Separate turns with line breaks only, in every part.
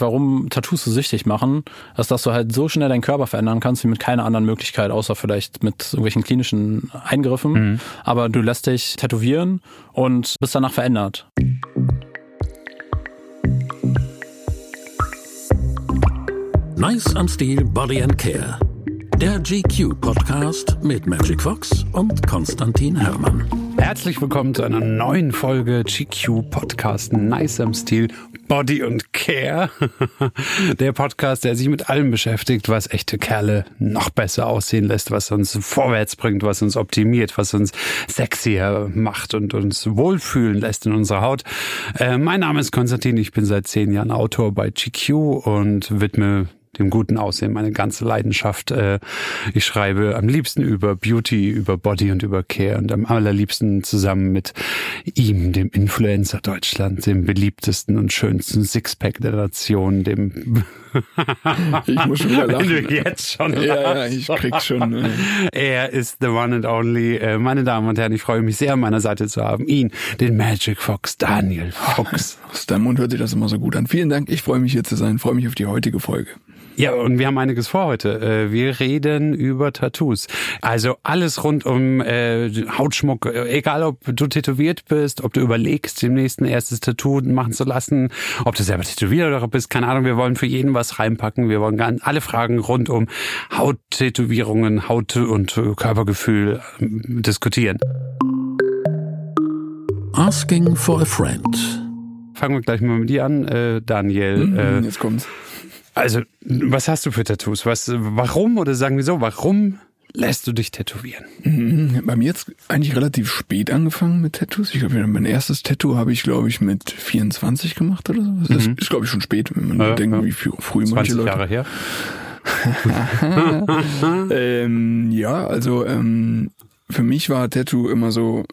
Warum Tattoos so süchtig machen, ist, dass du halt so schnell deinen Körper verändern kannst, wie mit keiner anderen Möglichkeit, außer vielleicht mit irgendwelchen klinischen Eingriffen. Mhm. Aber du lässt dich tätowieren und bist danach verändert.
Nice am Stil Body and Care. Der GQ Podcast mit Magic Fox und Konstantin Herrmann.
Herzlich willkommen zu einer neuen Folge GQ Podcast Nice am Stil Body und Care. Der Podcast, der sich mit allem beschäftigt, was echte Kerle noch besser aussehen lässt, was uns vorwärts bringt, was uns optimiert, was uns sexier macht und uns wohlfühlen lässt in unserer Haut. Äh, mein Name ist Konstantin, ich bin seit zehn Jahren Autor bei GQ und widme dem guten Aussehen meine ganze Leidenschaft. Äh, ich schreibe am liebsten über Beauty, über Body und über Care und am allerliebsten zusammen mit ihm, dem Influencer Deutschland, dem beliebtesten und schönsten Sixpack der Nation, dem
ich muss schon wieder lachen.
Wenn du jetzt schon
ja, ja, ich krieg schon. Äh.
Er ist the one and only. Äh, meine Damen und Herren, ich freue mich sehr, an meiner Seite zu haben. Ihn, den Magic Fox, Daniel Fox.
Aus deinem Mund hört sich das immer so gut an. Vielen Dank. Ich freue mich hier zu sein. Freue mich auf die heutige Folge.
Ja, und wir haben einiges vor heute. Äh, wir reden über Tattoos. Also alles rund um äh, Hautschmuck, egal ob du tätowiert bist, ob du überlegst, demnächst ein erstes Tattoo machen zu lassen, ob du selber tätowiert bist, keine Ahnung, wir wollen für jeden was reinpacken. Wir wollen alle Fragen rund um Hauttätowierungen, Haut- und Körpergefühl äh, diskutieren.
Asking for a friend.
Fangen wir gleich mal mit dir an, äh, Daniel.
Mhm, äh, jetzt kommt's.
Also, was hast du für Tattoos? Was, warum oder sagen wir so, warum lässt du dich tätowieren?
Mhm, bei mir jetzt eigentlich relativ spät angefangen mit Tattoos. Ich glaube, mein erstes Tattoo habe ich, glaube ich, mit 24 gemacht oder so. Das mhm. ist, glaube ich, schon spät, wenn man ja, denkt, ja. wie früh, früh manche Leute.
Jahre her.
ähm, ja, also ähm, für mich war Tattoo immer so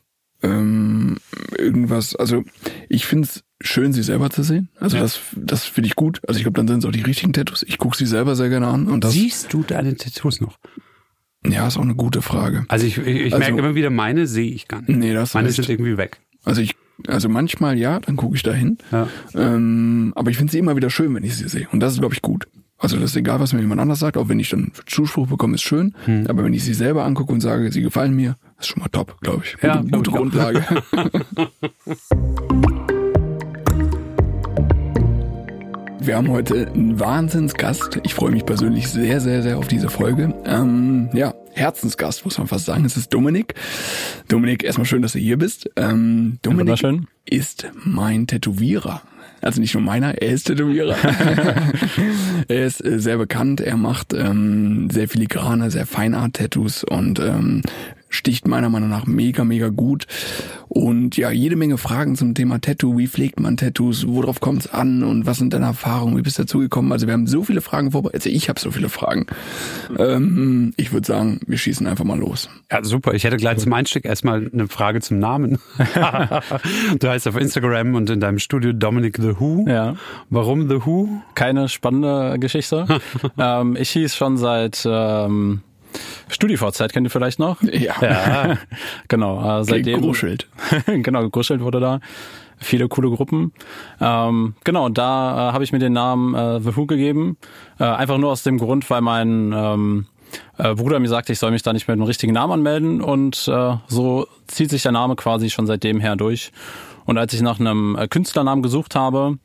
ähm, irgendwas, also ich finde es schön, sie selber zu sehen. Also ja. das, das finde ich gut. Also ich glaube, dann sind es auch die richtigen Tattoos. Ich gucke sie selber sehr gerne an. Und das,
Siehst du deine Tattoos noch?
Ja, ist auch eine gute Frage.
Also ich, ich, ich also, merke immer wieder, meine sehe ich gar nicht.
Nee, das
Meine sind irgendwie weg.
Also ich, also manchmal ja, dann gucke ich da hin. Ja. Ähm, aber ich finde sie immer wieder schön, wenn ich sie sehe. Und das ist, glaube ich, gut. Also das ist egal, was mir jemand anders sagt, auch wenn ich dann Zuspruch bekomme, ist schön. Hm. Aber wenn ich sie selber angucke und sage, sie gefallen mir, ist schon mal top, glaube ich. Gute, ja, gute Grundlage. Wir haben heute einen Wahnsinnsgast. Ich freue mich persönlich sehr, sehr, sehr auf diese Folge. Ähm, ja, Herzensgast, muss man fast sagen. Es ist Dominik. Dominik, erstmal schön, dass du hier bist. Ähm, Dominik ist mein Tätowierer. Also nicht nur meiner, er ist Tätowierer. er ist äh, sehr bekannt, er macht ähm, sehr filigrane, sehr Feinart-Tattoos und ähm, sticht meiner Meinung nach mega, mega gut. Und ja, jede Menge Fragen zum Thema Tattoo. Wie pflegt man Tattoos? Worauf kommt es an? Und was sind deine Erfahrungen? Wie bist du dazu gekommen? Also wir haben so viele Fragen vorbereitet. Also ich habe so viele Fragen. Ähm, ich würde sagen, wir schießen einfach mal los.
Ja, super. Ich hätte gleich zum Einstieg erstmal eine Frage zum Namen. du heißt auf Instagram und in deinem Studio Dominic The Who.
Ja.
Warum The Who?
Keine spannende Geschichte. ähm, ich hieß schon seit... Ähm StudiVZ kennt ihr vielleicht noch?
Ja.
ja. genau.
Äh, seitdem. Gegruschelt.
genau, gegruschelt wurde da. Viele coole Gruppen. Ähm, genau, da äh, habe ich mir den Namen äh, The Who gegeben. Äh, einfach nur aus dem Grund, weil mein ähm, äh, Bruder mir sagte, ich soll mich da nicht mit dem richtigen Namen anmelden. Und äh, so zieht sich der Name quasi schon seitdem her durch. Und als ich nach einem äh, Künstlernamen gesucht habe,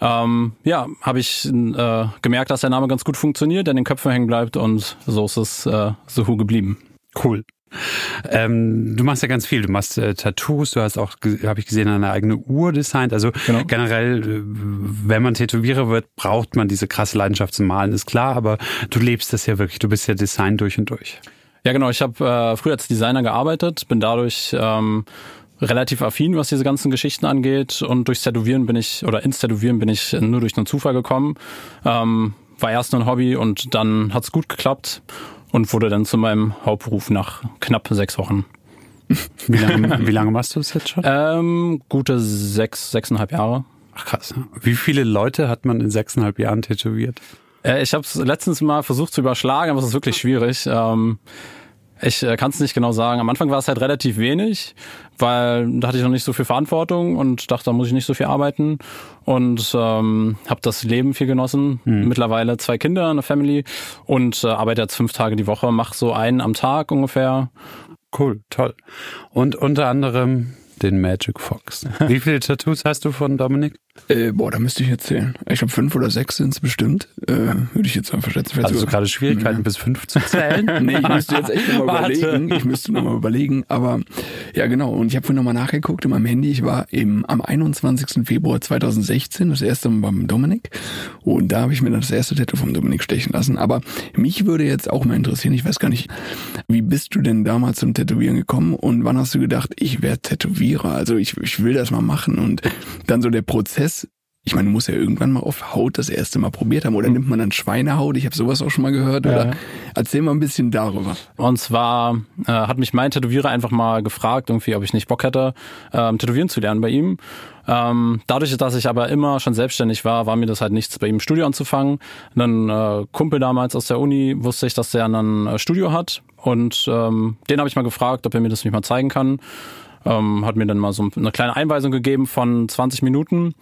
ähm, ja, habe ich äh, gemerkt, dass der Name ganz gut funktioniert, der in den Köpfen hängen bleibt und so ist es äh, Suhu geblieben.
Cool. Ähm, du machst ja ganz viel. Du machst äh, Tattoos, du hast auch, habe ich gesehen, eine eigene Uhr designt. Also genau. generell, äh, wenn man Tätowierer wird, braucht man diese krasse Leidenschaft zum Malen, ist klar, aber du lebst das ja wirklich. Du bist ja Design durch und durch.
Ja, genau. Ich habe äh, früher als Designer gearbeitet, bin dadurch ähm, relativ affin, was diese ganzen Geschichten angeht. Und durchs Tätowieren bin ich, oder ins Tätowieren bin ich nur durch einen Zufall gekommen. Ähm, war erst ein Hobby und dann hat's gut geklappt und wurde dann zu meinem Hauptberuf nach knapp sechs Wochen.
Wie lange, wie lange machst du das jetzt schon?
Ähm, gute sechs, sechseinhalb Jahre.
Ach krass. Wie viele Leute hat man in sechseinhalb Jahren tätowiert?
Äh, ich habe es letztens mal versucht zu überschlagen, aber es ist wirklich schwierig. Ähm, Ich äh, kann es nicht genau sagen. Am Anfang war es halt relativ wenig, weil da hatte ich noch nicht so viel Verantwortung und dachte, da muss ich nicht so viel arbeiten und ähm, habe das Leben viel genossen.
Hm.
Mittlerweile zwei Kinder, eine Family und äh, arbeite jetzt fünf Tage die Woche, mache so einen am Tag ungefähr.
Cool, toll. Und unter anderem den Magic Fox. Wie viele Tattoos hast du von Dominik?
Äh, boah, da müsste ich jetzt zählen. Ich glaube, fünf oder sechs sind es bestimmt. Äh, würde ich jetzt einfach schätzen.
Hast du gerade Schwierigkeiten bis fünf zu zählen?
Nee, ich müsste jetzt echt nochmal überlegen. Ich müsste nochmal überlegen. Aber ja, genau. Und ich habe vorhin nochmal nachgeguckt in meinem Handy. Ich war im, am 21. Februar 2016 das erste Mal beim Dominik. Und da habe ich mir dann das erste Tattoo vom Dominik stechen lassen. Aber mich würde jetzt auch mal interessieren, ich weiß gar nicht, wie bist du denn damals zum Tätowieren gekommen und wann hast du gedacht, ich werde Tätowierer? Also ich, ich will das mal machen. Und dann so der Prozess, ich meine, du musst ja irgendwann mal auf Haut das erste Mal probiert haben. Oder nimmt man dann Schweinehaut? Ich habe sowas auch schon mal gehört. Oder erzähl mal ein bisschen darüber.
Und zwar äh, hat mich mein Tätowierer einfach mal gefragt, irgendwie, ob ich nicht Bock hätte, ähm, tätowieren zu lernen bei ihm. Ähm, dadurch, dass ich aber immer schon selbstständig war, war mir das halt nichts, bei ihm ein Studio anzufangen. Ein äh, Kumpel damals aus der Uni wusste ich, dass der ein äh, Studio hat. Und ähm, den habe ich mal gefragt, ob er mir das nicht mal zeigen kann. Ähm, hat mir dann mal so eine kleine Einweisung gegeben von 20 Minuten.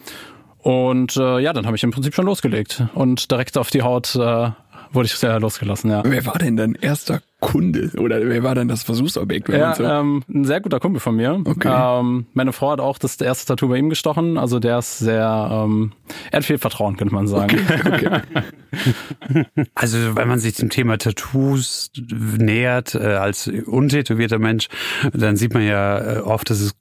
Und äh, ja, dann habe ich im Prinzip schon losgelegt. Und direkt auf die Haut äh, wurde ich sehr losgelassen, ja.
Wer war denn dein erster Kunde? Oder wer war denn das Versuchsobjekt?
Ja,
so
ähm, ein sehr guter Kumpel von mir.
Okay.
Ähm, meine Frau hat auch das erste Tattoo bei ihm gestochen. Also der ist sehr, ähm, er hat viel Vertrauen, könnte man sagen.
okay.
Also wenn man sich dem Thema Tattoos nähert äh, als untätowierter Mensch, dann sieht man ja äh, oft, dass es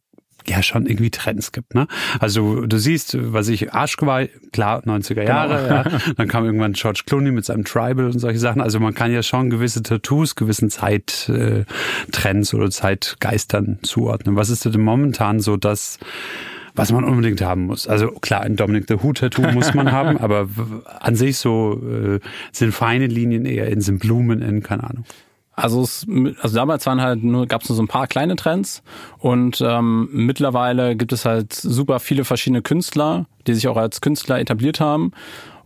ja schon irgendwie Trends gibt. Ne? Also du siehst, was ich, Arschgeweih, klar, 90er Jahre, ja. dann kam irgendwann George Clooney mit seinem Tribal und solche Sachen. Also man kann ja schon gewisse Tattoos, gewissen Zeittrends äh, oder Zeitgeistern zuordnen. Was ist denn momentan so das, was man unbedingt haben muss. Also klar, ein Dominic the Who Tattoo muss man haben, aber an sich so äh, sind feine Linien eher in, sind Blumen in, keine Ahnung.
Also, es, also damals waren halt nur, gab es nur so ein paar kleine Trends und ähm, mittlerweile gibt es halt super viele verschiedene Künstler, die sich auch als Künstler etabliert haben.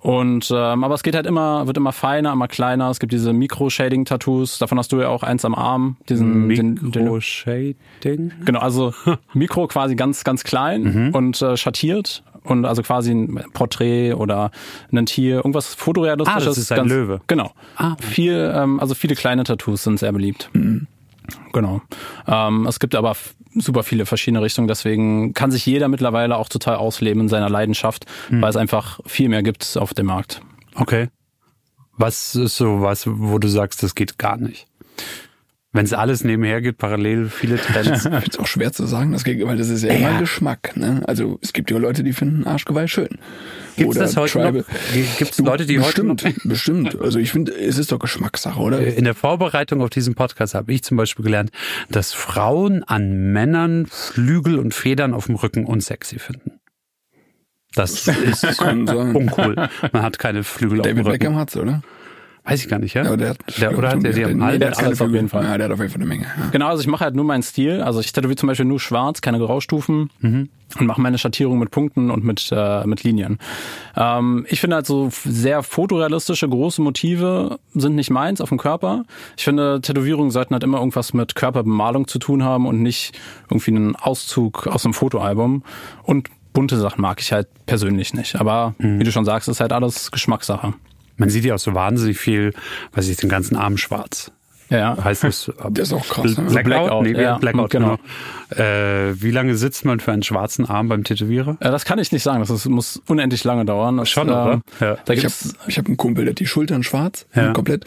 Und ähm, aber es geht halt immer, wird immer feiner, immer kleiner. Es gibt diese Mikro-Shading-Tattoos, davon hast du ja auch eins am Arm, diesen
Mikro-Shading?
Genau, also Mikro quasi ganz, ganz klein
Mhm.
und äh, schattiert. Und also quasi ein Porträt oder ein Tier, irgendwas fotorealistisches.
Ah, das ist ein
ganz,
Löwe.
Genau.
Ah.
Viel, ähm, also viele kleine Tattoos sind sehr beliebt. Genau. Ähm, es gibt aber super viele verschiedene Richtungen, deswegen kann sich jeder mittlerweile auch total ausleben in seiner Leidenschaft,
Mhm.
weil es einfach viel mehr gibt auf dem Markt.
Okay. Was ist so was, wo du sagst, das geht gar nicht? Wenn es alles nebenher geht, parallel viele Trends.
Ich finde es auch schwer zu sagen, das geht, weil das ist ja immer
Ja.
Geschmack. Ne? Also es gibt ja Leute, die finden Arschgeweih schön.
Gibt's das heute noch? Gibt's
Du,
Leute, die heute
bestimmt, bestimmt. Also ich finde, es ist doch Geschmackssache, oder?
In der Vorbereitung auf diesen Podcast habe ich zum Beispiel gelernt, dass Frauen an Männern Flügel und Federn auf dem Rücken unsexy finden. Das ist uncool. Man hat keine Flügel auf dem
David
Rücken.
Beckham hat's, oder?
Weiß ich gar nicht, ja?
Ja, der hat,
der, oder hat der die am Hals?
der hat
alles auf jeden Fall.
Ja, der hat auf jeden Fall eine Menge. Ja.
Genau, also ich mache halt nur meinen Stil. Also ich tätowiere zum Beispiel nur schwarz, keine Graustufen
Mhm.
und mache meine Schattierung mit Punkten und mit, äh, mit Linien. Ähm, ich finde halt so sehr fotorealistische, große Motive sind nicht meins auf dem Körper. Ich finde, Tätowierungen sollten halt immer irgendwas mit Körperbemalung zu tun haben und nicht irgendwie einen Auszug aus einem Fotoalbum. Und bunte Sachen mag ich halt persönlich nicht. Aber
Mhm.
wie du schon sagst, ist halt alles Geschmackssache.
Man sieht ja auch so wahnsinnig viel, weiß ich, den ganzen Arm schwarz.
Ja, ja.
Heißt das?
Das ist auch krass, ne?
Blackout?
Blackout,
nee,
ja,
Blackout,
genau.
genau. Äh, wie lange sitzt man für einen schwarzen Arm beim Tätowierer?
Äh, Das kann ich nicht sagen. Das ist, muss unendlich lange dauern. Das,
Schon,
äh,
oder? Ja.
Da
Ich habe ich hab einen Kumpel, der hat die Schultern schwarz,
Ja.
komplett.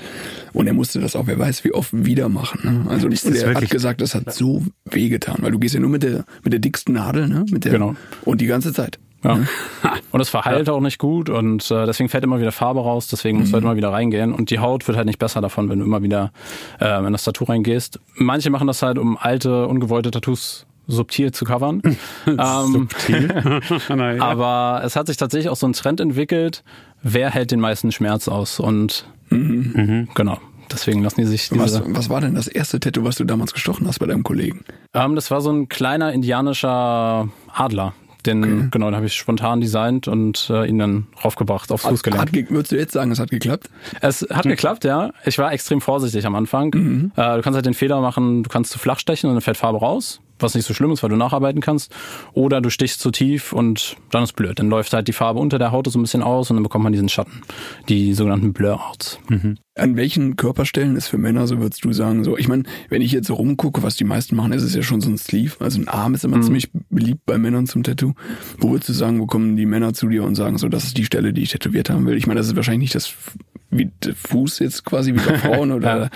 Und er musste das auch, wer weiß, wie oft wieder machen. Ne? Also
Ist
und
das
er hat
wirklich-
gesagt, das hat so wehgetan, weil du gehst ja nur mit der mit der dicksten Nadel, ne? Mit der
Genau.
und die ganze Zeit.
Ja. Und es verheilt auch nicht gut und äh, deswegen fällt immer wieder Farbe raus, deswegen musst du halt immer wieder reingehen und die Haut wird halt nicht besser davon, wenn du immer wieder äh, in das Tattoo reingehst. Manche machen das halt, um alte, ungewollte Tattoos subtil zu covern. ähm,
Nein, ja.
aber es hat sich tatsächlich auch so ein Trend entwickelt, wer hält den meisten Schmerz aus und genau. Deswegen lassen die sich
Was,
diese.
was war denn das erste Tattoo, was du damals gestochen hast bei deinem Kollegen?
Ähm, das war so ein kleiner indianischer Adler. Den,
Okay.
genau, den habe ich spontan designt und äh, ihn dann raufgebracht aufs
Hat,
Fußgelenk.
hat, ge- würdest du jetzt sagen, es hat geklappt?
Es hat geklappt, ja. Ich war extrem vorsichtig am Anfang. Äh, du kannst halt den Fehler machen, du kannst zu flach stechen und dann fällt Farbe raus, was nicht so schlimm ist, weil du nacharbeiten kannst. Oder du stichst zu tief und dann ist blöd. Dann läuft halt die Farbe unter der Haut so ein bisschen aus und dann bekommt man diesen Schatten. Die sogenannten Blur-Outs.
An welchen Körperstellen ist für Männer, so würdest du sagen, so, ich meine, wenn ich jetzt so rumgucke, was die meisten machen, ist es ja schon so ein Sleeve, also ein Arm ist immer
Mhm.
ziemlich beliebt bei Männern zum Tattoo. Wo würdest du sagen, wo kommen die Männer zu dir und sagen, so, das ist die Stelle, die ich tätowiert haben will? Ich meine, das ist wahrscheinlich nicht das wie der Fuß jetzt quasi wie bei Frauen oder
Ja.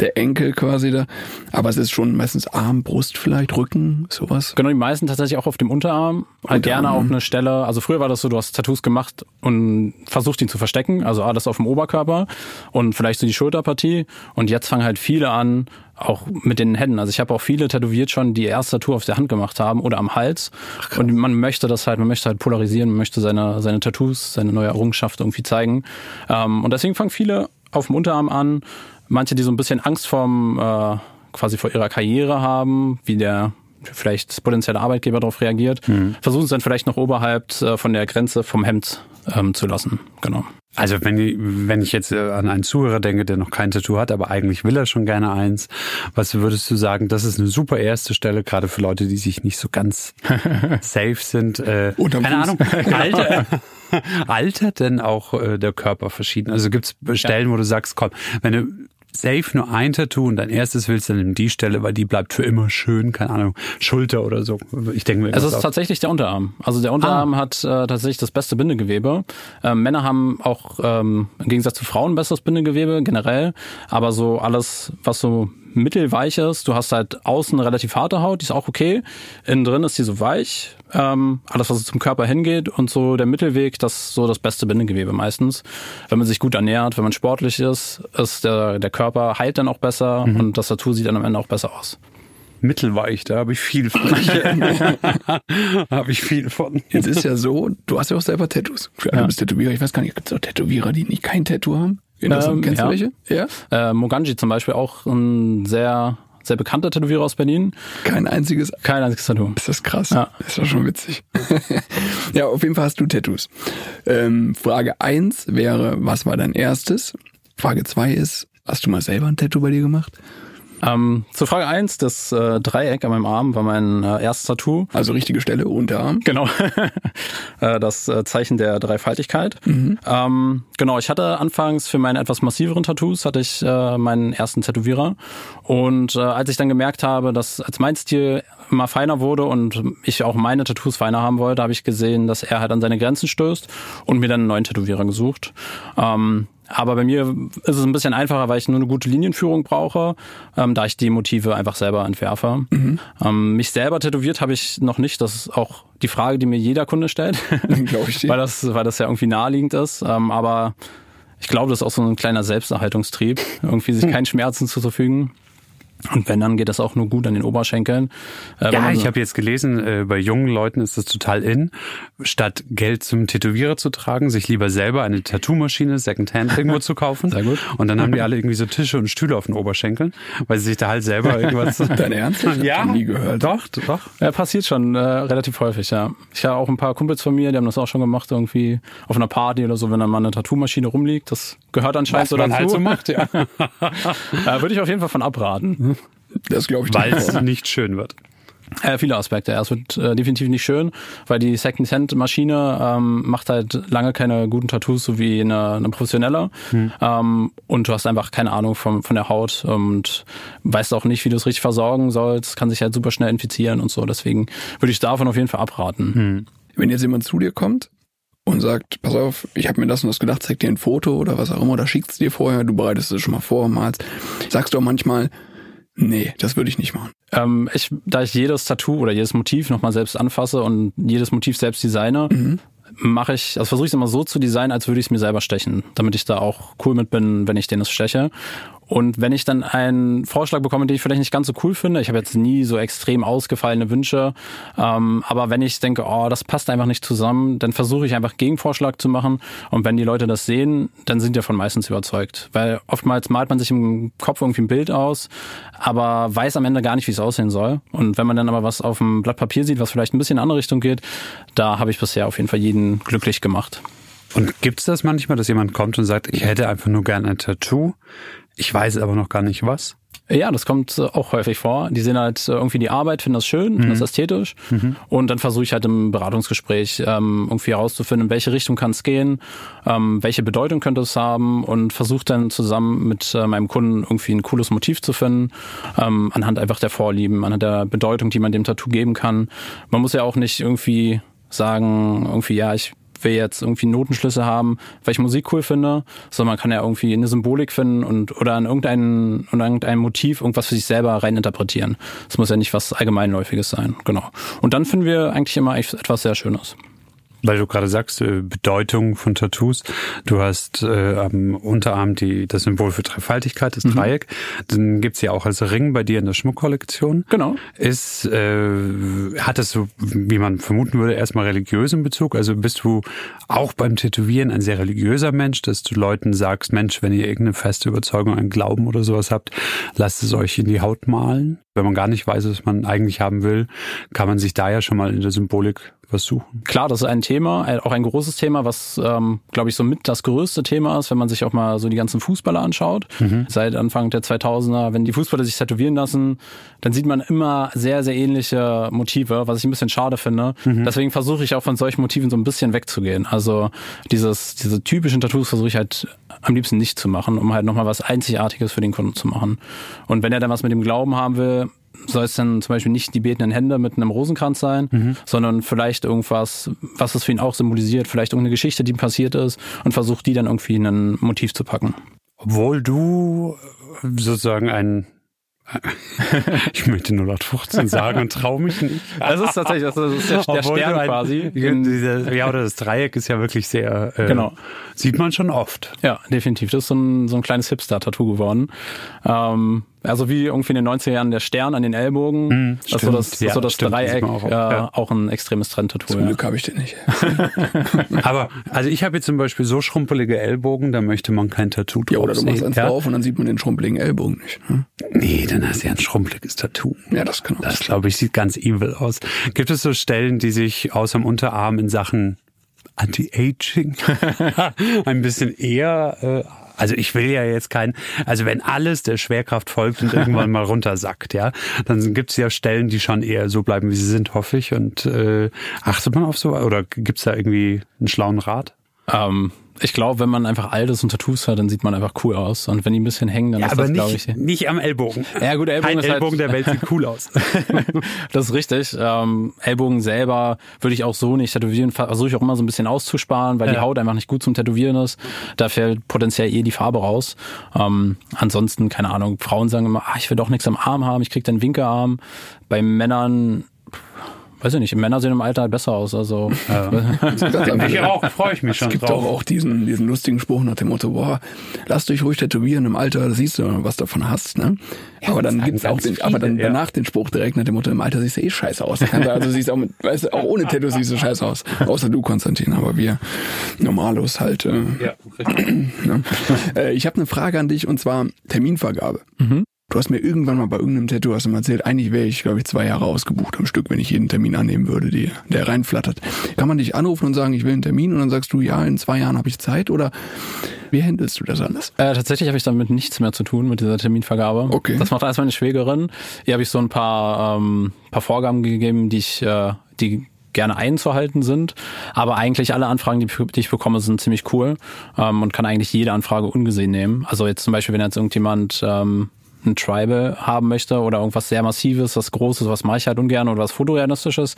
der Enkel quasi da, aber es ist schon meistens Arm, Brust vielleicht, Rücken, sowas.
Genau, die meisten tatsächlich auch auf dem Unterarm. Halt gerne
Unterarm,
auf eine Stelle. Also früher war das so, du hast Tattoos gemacht und versucht ihn zu verstecken. Also alles auf dem Oberkörper und vielleicht so die Schulterpartie. Und jetzt fangen halt viele an, auch mit den Händen. Also ich habe auch viele tätowiert schon, die erst Tattoo auf der Hand gemacht haben oder am Hals. und man möchte das halt, man möchte halt polarisieren, man möchte seine, seine Tattoos, seine neue Errungenschaft irgendwie zeigen. Ähm, und deswegen fangen viele auf dem Unterarm an. Manche, die so ein bisschen Angst vorm, äh, quasi vor ihrer Karriere haben, wie der vielleicht potenzielle Arbeitgeber darauf reagiert, versuchen es dann vielleicht noch oberhalb äh, von der Grenze vom Hemd ähm, zu lassen. Genau.
Also wenn, ich- wenn ich jetzt äh, an einen Zuhörer denke, der noch kein Tattoo hat, aber eigentlich will er schon gerne eins, was würdest du sagen, das ist eine super erste Stelle, gerade für Leute, die sich nicht so ganz safe sind. Äh,
Unterm
keine
Fuß.
Ahnung, alter, altert denn auch äh, der Körper verschieden? Also gibt es Stellen, wo du sagst, komm, wenn du safe nur ein Tattoo und dein erstes willst, dann nimm die Stelle, weil die bleibt für immer schön, keine Ahnung, Schulter oder so. Ich denke mir
Es
das
ist
auch.
tatsächlich der Unterarm. Also der Unterarm hat äh, tatsächlich das beste Bindegewebe. Ähm, Männer haben auch ähm, im Gegensatz zu Frauen besseres Bindegewebe generell, aber so alles, was so mittelweich ist, du hast halt außen relativ harte Haut, die ist auch okay. Innen drin ist die so weich. Ähm, alles, was zum Körper hingeht und so der Mittelweg, das ist so das beste Bindegewebe meistens. Wenn man sich gut ernährt, wenn man sportlich ist, ist der, der Körper heilt dann auch besser und das Tattoo sieht dann am Ende auch besser aus.
Mittelweich, da habe ich viel von. habe ich viel von.
Jetzt ist ja so, du hast ja auch selber Tattoos. Du bist Tätowierer. Ich weiß gar nicht, gibt es auch Tätowierer, die nicht kein Tattoo haben? Interessant.
Ähm,
Kennst
ja.
du welche? Ja?
Äh, Moganji zum Beispiel auch ein sehr, sehr bekannter Tätowierer aus Berlin.
Kein einziges.
Kein einziges Tattoo.
Ist das krass?
Ja.
Ist doch schon witzig. ja, auf jeden Fall hast du Tattoos. Ähm, Frage eins wäre, was war dein erstes? Frage zwei ist, hast du mal selber ein Tattoo bei dir gemacht?
Ähm, zur Frage eins das äh, Dreieck an meinem Arm war mein äh, erstes Tattoo.
Also richtige Stelle, Unterarm.
Genau. Äh, das äh, Zeichen der Dreifaltigkeit. Ähm, genau, ich hatte anfangs für meine etwas massiveren Tattoos hatte ich äh, meinen ersten Tätowierer. Und äh, als ich dann gemerkt habe, dass als mein Stil immer feiner wurde und ich auch meine Tattoos feiner haben wollte, habe ich gesehen, dass er halt an seine Grenzen stößt und mir dann einen neuen Tätowierer gesucht. Ähm, aber bei mir ist es ein bisschen einfacher, weil ich nur eine gute Linienführung brauche, ähm, da ich die Motive einfach selber entwerfe. Ähm, mich selber tätowiert habe ich noch nicht. Das ist auch die Frage, die mir jeder Kunde stellt,
Glaube ich dir.
weil das, weil das ja irgendwie naheliegend ist. Ähm, aber ich glaube, das ist auch so ein kleiner Selbsterhaltungstrieb, irgendwie sich keinen Schmerzen zuzufügen. Und wenn, dann geht das auch nur gut an den Oberschenkeln. Äh,
Ja, ich habe jetzt gelesen, äh, bei jungen Leuten ist das total in, statt Geld zum Tätowierer zu tragen, sich lieber selber eine Tattoo-Maschine Secondhand irgendwo zu kaufen.
Sehr gut.
Und dann haben die alle irgendwie so Tische und Stühle auf den Oberschenkeln, weil sie sich da halt selber irgendwas...
Dein Ernst? Ich
ja,
nie gehört.
Doch, doch.
Ja, passiert schon äh, relativ häufig, ja. Ich habe auch ein paar Kumpels von mir, die haben das auch schon gemacht, irgendwie auf einer Party oder so, wenn dann mal eine Tattoo-Maschine rumliegt. Das gehört anscheinend
Was
so
man
dazu.
halt so macht, ja.
äh, Würde ich auf jeden Fall von abraten.
Das glaube ich
Weil es nicht schön wird.
Äh, viele Aspekte. Ja, es wird äh, definitiv nicht schön, weil die Second-Hand-Maschine ähm, macht halt lange keine guten Tattoos, so wie eine, eine professionelle. Ähm, und du hast einfach keine Ahnung vom, von der Haut und weißt auch nicht, wie du es richtig versorgen sollst. Kann sich halt super schnell infizieren und so. Deswegen würde ich davon auf jeden Fall abraten.
Wenn jetzt jemand zu dir kommt und sagt, pass auf, ich habe mir das und das gedacht, zeig dir ein Foto oder was auch immer, oder schickst dir vorher, du bereitest es schon mal vor, malst, sagst du auch manchmal, nee, das würde ich nicht machen.
Ähm, ich, da ich jedes Tattoo oder jedes Motiv nochmal selbst anfasse und jedes Motiv selbst designe, mache ich, also versuche ich es immer so zu designen, als würde ich es mir selber stechen, damit ich da auch cool mit bin, wenn ich den es steche. Und wenn ich dann einen Vorschlag bekomme, den ich vielleicht nicht ganz so cool finde, ich habe jetzt nie so extrem ausgefallene Wünsche, ähm, aber wenn ich denke, oh, das passt einfach nicht zusammen, dann versuche ich einfach Gegenvorschlag zu machen. Und wenn die Leute das sehen, dann sind die davon meistens überzeugt. Weil oftmals malt man sich im Kopf irgendwie ein Bild aus, aber weiß am Ende gar nicht, wie es aussehen soll. Und wenn man dann aber was auf dem Blatt Papier sieht, was vielleicht ein bisschen in eine andere Richtung geht, da habe ich bisher auf jeden Fall jeden glücklich gemacht.
Und gibt's das manchmal, dass jemand kommt und sagt, ich hätte einfach nur gerne ein Tattoo, ich weiß aber noch gar nicht was?
Ja, das kommt äh, auch häufig vor. Die sehen halt äh, irgendwie die Arbeit, finden das schön, finden das
Mhm.
ästhetisch. Und dann versuche ich halt im Beratungsgespräch ähm, irgendwie herauszufinden, in welche Richtung kann es gehen, ähm, welche Bedeutung könnte es haben und versuche dann zusammen mit äh, meinem Kunden irgendwie ein cooles Motiv zu finden, ähm, anhand einfach der Vorlieben, anhand der Bedeutung, die man dem Tattoo geben kann. Man muss ja auch nicht irgendwie sagen, irgendwie, ja, ich will jetzt irgendwie Notenschlüsse haben, weil ich Musik cool finde, sondern man kann ja irgendwie eine Symbolik finden und oder an irgendein, irgendein Motiv irgendwas für sich selber rein interpretieren. Es muss ja nicht was Allgemeinläufiges sein, genau. Und dann finden wir eigentlich immer etwas sehr Schönes.
Weil du gerade sagst, äh, Bedeutung von Tattoos. Du hast äh, am Unterarm die, das Symbol für Dreifaltigkeit, das Dreieck. Dann gibt's ja auch als Ring bei dir in der Schmuckkollektion.
Genau.
Ist, äh, hat es so, wie man vermuten würde, erstmal religiösen Bezug? Also bist du auch beim Tätowieren ein sehr religiöser Mensch, dass du Leuten sagst, Mensch, wenn ihr irgendeine feste Überzeugung, einen Glauben oder sowas habt, lasst es euch in die Haut malen? Wenn man gar nicht weiß, was man eigentlich haben will, kann man sich da ja schon mal in der Symbolik was suchen.
Klar, das ist ein Thema, ein- auch ein großes Thema, was, ähm, glaube ich, so mit das größte Thema ist, wenn man sich auch mal so die ganzen Fußballer anschaut. Seit Anfang der 2000er, wenn die Fußballer sich tätowieren lassen, dann sieht man immer sehr, sehr ähnliche Motive, was ich ein bisschen schade finde. Deswegen versuche ich auch von solchen Motiven so ein bisschen wegzugehen. Also dieses, diese typischen Tattoos versuche ich halt am liebsten nicht zu machen, um halt nochmal was Einzigartiges für den Kunden zu machen. Und wenn er dann was mit dem Glauben haben will, soll es dann zum Beispiel nicht die betenden Hände mit einem Rosenkranz sein, sondern vielleicht irgendwas, was es für ihn auch symbolisiert, vielleicht irgendeine Geschichte, die ihm passiert ist und versucht die dann irgendwie in ein Motiv zu packen.
Obwohl du sozusagen ein ich möchte 0815 sagen und traue mich nicht.
Das ist tatsächlich, das ist der, der Stern
ein-
quasi.
Ja, oder das Dreieck ist ja wirklich sehr, äh,
Genau.
sieht man schon oft.
Ja, definitiv. Das ist so ein, so ein kleines Hipster-Tattoo geworden. Ähm, also wie irgendwie in den 90er Jahren der Stern an den Ellbogen. das ist so
stimmt.
das,
Ja,
so das
stimmt,
Dreieck,
auch.
äh,
Ja.
auch ein extremes Trendtattoo.
Zum
Ja.
Glück habe ich den nicht.
Aber also ich habe jetzt zum Beispiel so schrumpelige Ellbogen, da möchte man kein Tattoo drauf
Ja, oder du machst eins
ja?
drauf und dann sieht man den schrumpeligen Ellbogen nicht. Ne?
Nee, dann hast du ja ein schrumpeliges Tattoo.
Ja, das kann auch
Das glaube ich sieht ganz evil aus. Gibt es so Stellen, die sich außer dem Unterarm in Sachen Anti-Aging ein bisschen eher, äh, also ich will ja jetzt kein, also wenn alles der Schwerkraft folgt und irgendwann mal runtersackt, ja, dann gibt es ja Stellen, die schon eher so bleiben, wie sie sind, hoffe ich. Und äh, achtet man auf so, oder gibt es da irgendwie einen schlauen Rat?
Ähm, ich glaube, wenn man einfach alt ist und Tattoos hat, dann sieht man einfach cool aus. Und wenn die ein bisschen hängen, dann ist
aber
das, glaube ich.
nicht am Ellbogen.
Ja, gut, Ellbogen
Kein
ist halt-
Ellbogen der Welt sieht cool aus.
das ist richtig. Ähm, Ellbogen selber würde ich auch so nicht tätowieren. Versuche ich auch immer so ein bisschen auszusparen, weil die
Ja.
Haut einfach nicht gut zum Tätowieren ist. Da fällt potenziell eh die Farbe raus. Ähm, ansonsten, keine Ahnung, Frauen sagen immer, ah, ich will doch nichts am Arm haben, ich krieg dann Winkearm. Bei Männern, weiß ich nicht, Männer sehen im Alter halt besser aus. Also
ich auch, freue ich mich schon
Es gibt
drauf.
auch, diesen, diesen lustigen Spruch nach dem Motto, boah, lass dich ruhig tätowieren im Alter, da siehst du, was davon hast, ne? aber dann gibt's auch den, aber dann
viele, ja.
danach den Spruch direkt nach dem Motto, im Alter siehst du eh scheiße aus. Also siehst auch mit, weißt du, auch ohne Tattoo siehst du scheiße aus. Außer du, Konstantin, aber wir Normalos halt, äh,
Ja,
Ne? Äh, ich habe eine Frage an dich und zwar Terminvergabe. Du hast mir irgendwann mal bei irgendeinem Tattoo hast du mal erzählt, eigentlich wäre ich, glaube ich, zwei Jahre ausgebucht am Stück, wenn ich jeden Termin annehmen würde, die, der reinflattert. Kann man dich anrufen und sagen, ich will einen Termin und dann sagst du, ja, in zwei Jahren habe ich Zeit oder wie handelst du das alles?
Äh, tatsächlich habe ich damit nichts mehr zu tun mit dieser Terminvergabe.
Okay.
Das macht alles meine Schwägerin. Ihr habe ich so ein paar, ähm, paar Vorgaben gegeben, die ich, äh, die gerne einzuhalten sind. Aber eigentlich alle Anfragen, die, ich bekomme, sind ziemlich cool ähm, und kann eigentlich jede Anfrage ungesehen nehmen. Also jetzt zum Beispiel, wenn jetzt irgendjemand ähm, ein Tribal haben möchte oder irgendwas sehr Massives, was Großes, was mache ich halt ungern oder was Fotorealistisches.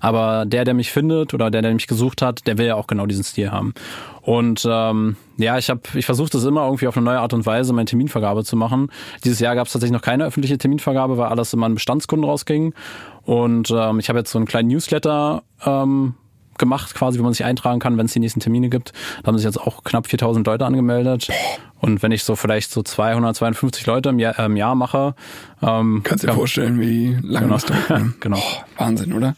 Aber der, der mich findet oder der, der mich gesucht hat, der will ja auch genau diesen Stil haben. Und ähm, ja, ich habe, ich versuche das immer irgendwie auf eine neue Art und Weise, meine Terminvergabe zu machen. Dieses Jahr gab es tatsächlich noch keine öffentliche Terminvergabe, weil alles immer an Bestandskunden rausging. Und ähm, ich habe jetzt so einen kleinen Newsletter ähm, gemacht, quasi, wo man sich eintragen kann, wenn es die nächsten Termine gibt. Da haben sich jetzt auch knapp 4000 Leute angemeldet. Und wenn ich so vielleicht so 200, 250 Leute im Jahr, äh, im Jahr mache. Ähm,
Kannst dir
ja,
vorstellen, wie lange
Genau.
das dauert.
Genau.
Wahnsinn, oder?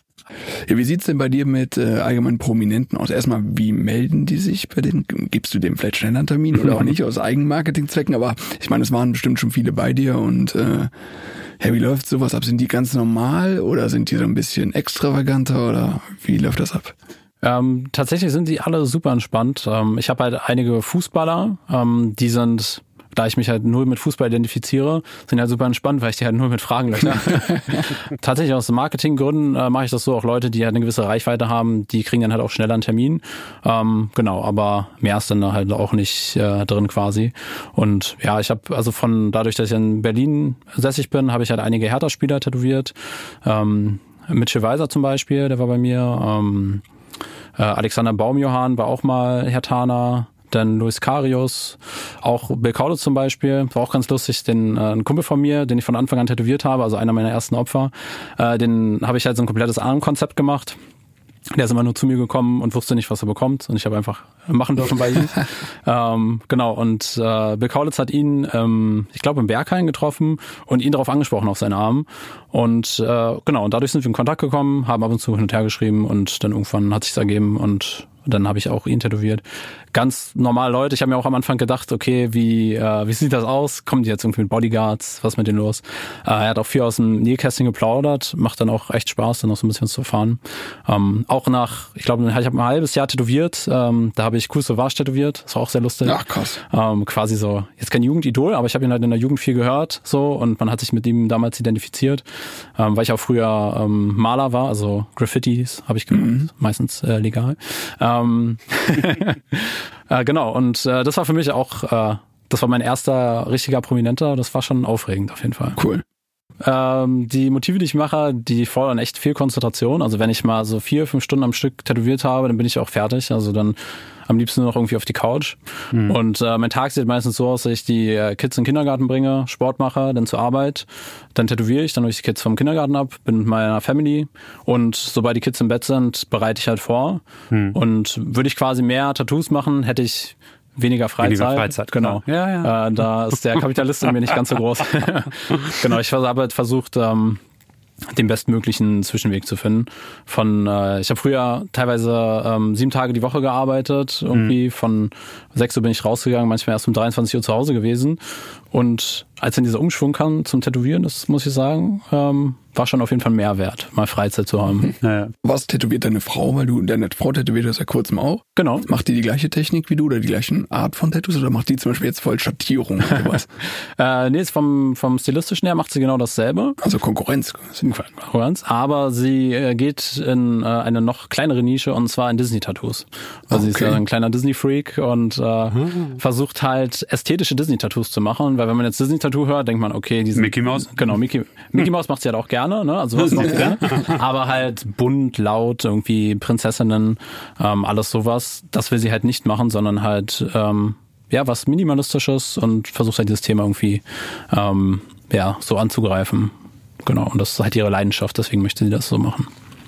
Ja, wie sieht's denn bei dir mit äh, allgemeinen Prominenten aus? Erstmal, wie melden die sich bei den? Gibst du dem vielleicht schneller einen Termin oder auch nicht aus Eigenmarketingzwecken? Aber ich meine, es waren bestimmt schon viele bei dir und äh, ja, wie läuft sowas ab? Sind die ganz normal oder sind die so ein bisschen extravaganter oder wie läuft das ab?
Ähm, tatsächlich sind die alle super entspannt. Ähm, ich habe halt einige Fußballer, ähm, die sind, da ich mich halt null mit Fußball identifiziere, sind halt super entspannt, weil ich die halt null mit Fragen löcher. tatsächlich aus Marketinggründen äh, mache ich das so. Auch Leute, die halt eine gewisse Reichweite haben, die kriegen dann halt auch schneller einen Termin. Ähm, genau, aber mehr ist dann da halt auch nicht äh, drin quasi. Und ja, ich habe also von dadurch, dass ich in Berlin sässig bin, habe ich halt einige Hertha-Spieler tätowiert. Ähm, Mitchell Weiser zum Beispiel, der war bei mir. Ähm, äh, Alexander Baumjohann war auch mal Hertaner. Dann Luis Karius, auch Bill Kaulitz zum Beispiel, war auch ganz lustig, den äh, ein Kumpel von mir, den ich von Anfang an tätowiert habe, also einer meiner ersten Opfer, äh, den habe ich halt so ein komplettes Armkonzept gemacht. Der ist immer nur zu mir gekommen und wusste nicht, was er bekommt. Und ich habe einfach machen dürfen bei ihm. ähm, genau, und äh, Bill Kaulitz hat ihn, ähm, ich glaube, im Berghain getroffen und ihn darauf angesprochen auf seinen Arm. Und äh, genau, und dadurch sind wir in Kontakt gekommen, haben ab und zu hin und her geschrieben und dann irgendwann hat sich's ergeben und dann habe ich auch ihn tätowiert. Ganz normal Leute. Ich habe mir auch am Anfang gedacht, okay, wie äh, wie sieht das aus? Kommen die jetzt irgendwie mit Bodyguards? Was mit denen los? Äh, er hat auch viel aus dem Nähkästchen geplaudert. Macht dann auch echt Spaß, dann noch so ein bisschen zu erfahren. Ähm, auch nach, ich glaube, ich habe ein halbes Jahr tätowiert. Ähm, da habe ich Cool Sauvage tätowiert. Das war auch sehr lustig.
Ach krass.
Ähm, quasi so, jetzt kein Jugendidol, aber ich habe ihn halt in der Jugend viel gehört so und man hat sich mit ihm damals identifiziert, ähm, weil ich auch früher ähm, Maler war, also Graffitis habe ich gemacht, meistens äh, legal. Ähm, äh, genau, und äh, das war für mich auch, äh, das war mein erster richtiger Prominenter, das war schon aufregend auf jeden Fall.
Cool.
Ähm, die Motive, die ich mache, die fordern echt viel Konzentration. Also wenn ich mal so vier, fünf Stunden am Stück tätowiert habe, dann bin ich auch fertig. Also dann am liebsten noch irgendwie auf die Couch. Und äh, mein Tag sieht meistens so aus, dass ich die äh, Kids in den Kindergarten bringe, Sport mache, dann zur Arbeit, dann tätowiere ich, dann hole ich die Kids vom Kindergarten ab, bin mit meiner Family und sobald die Kids im Bett sind, bereite ich halt vor. Und würde ich quasi mehr Tattoos machen, hätte ich weniger Freizeit.
Weniger Freizeit,
genau.
klar. Ja, ja.
Äh, da ist der Kapitalist in mir nicht ganz so groß. genau, ich habe halt versucht, ähm, den bestmöglichen Zwischenweg zu finden. Von äh, ich habe früher teilweise ähm, sieben Tage die Woche gearbeitet, irgendwie von sechs Uhr bin ich rausgegangen, manchmal erst um 23 Uhr zu Hause gewesen. Und als dann dieser Umschwung kam zum Tätowieren, das muss ich sagen, ähm, war schon auf jeden Fall ein Mehrwert, mal Freizeit zu haben.
Ja,
Was tätowiert deine Frau? Weil du, deine Frau tätowiert das ja kurzem auch.
genau.
Macht die die gleiche Technik wie du oder die gleichen Art von Tattoos oder macht die zum Beispiel jetzt voll Schattierung oder sowas?
Äh, nee, ist vom, vom Stilistischen her macht sie genau dasselbe.
Also Konkurrenz.
Konkurrenz, aber sie äh, geht in äh, eine noch kleinere Nische und zwar in Disney-Tattoos. Also sie ist
Okay.
ja ein kleiner Disney-Freak und äh, versucht halt ästhetische Disney-Tattoos zu machen, weil wenn man jetzt Disney-Tattoo hört, denkt man, okay, diese
Mickey Mouse?
Genau, Mickey, Mickey Mouse macht sie halt auch gerne, ne? Also was macht sie gerne. Aber halt bunt, laut, irgendwie Prinzessinnen, ähm, alles sowas. Das will sie halt nicht machen, sondern halt ähm, ja was minimalistisches und versucht halt dieses Thema irgendwie ähm, ja so anzugreifen. Genau, und das ist halt ihre Leidenschaft, deswegen möchte sie das so machen.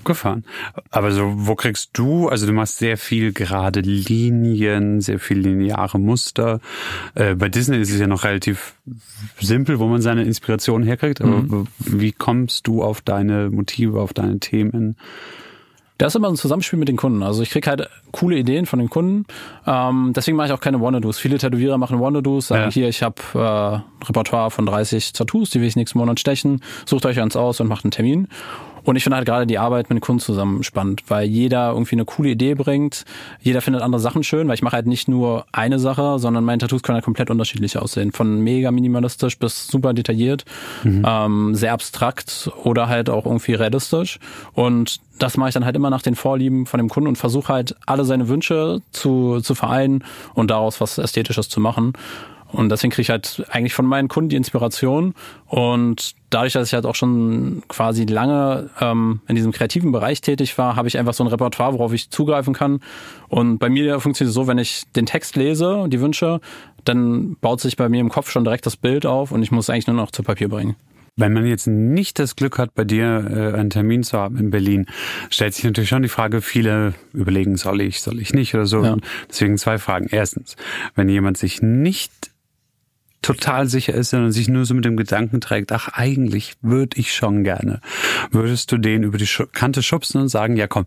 Gefahren. Aber so, wo kriegst du, also du machst sehr viel gerade Linien, sehr viel lineare Muster. Äh, bei Disney ist es ja noch relativ simpel, wo man seine Inspiration herkriegt. Aber
Mhm.
wie kommst du auf deine Motive, auf deine Themen?
Das ist immer ein Zusammenspiel mit den Kunden. Also ich krieg halt coole Ideen von den Kunden. Ähm, deswegen mache ich auch keine Wannadoos. Viele Tätowierer machen Wannadoos, sagen
Ja.
hier, ich habe äh, ein Repertoire von 30 Tattoos, die will ich nächsten Monat stechen. Sucht euch eins aus und macht einen Termin. Und ich finde halt gerade die Arbeit mit den Kunden zusammen spannend, weil jeder irgendwie eine coole Idee bringt. Jeder findet andere Sachen schön, weil ich mache halt nicht nur eine Sache, sondern meine Tattoos können halt komplett unterschiedlich aussehen. Von mega minimalistisch bis super detailliert, ähm, sehr abstrakt oder halt auch irgendwie realistisch. Und das mache ich dann halt immer nach den Vorlieben von dem Kunden und versuche halt alle seine Wünsche zu, zu vereinen und daraus was Ästhetisches zu machen. Und deswegen kriege ich halt eigentlich von meinen Kunden die Inspiration. Und dadurch, dass ich halt auch schon quasi lange ähm, in diesem kreativen Bereich tätig war, habe ich einfach so ein Repertoire, worauf ich zugreifen kann. Und bei mir funktioniert es so, wenn ich den Text lese, die Wünsche, dann baut sich bei mir im Kopf schon direkt das Bild auf und ich muss es eigentlich nur noch zu Papier bringen.
Wenn man jetzt nicht das Glück hat, bei dir äh, einen Termin zu haben in Berlin, stellt sich natürlich schon die Frage, viele überlegen, soll ich, soll ich nicht oder so.
Ja.
Deswegen zwei Fragen. Erstens, wenn jemand sich nicht total sicher ist, sondern sich nur so mit dem Gedanken trägt, ach, eigentlich würde ich schon gerne. Würdest du den über die Kante schubsen und sagen, ja komm,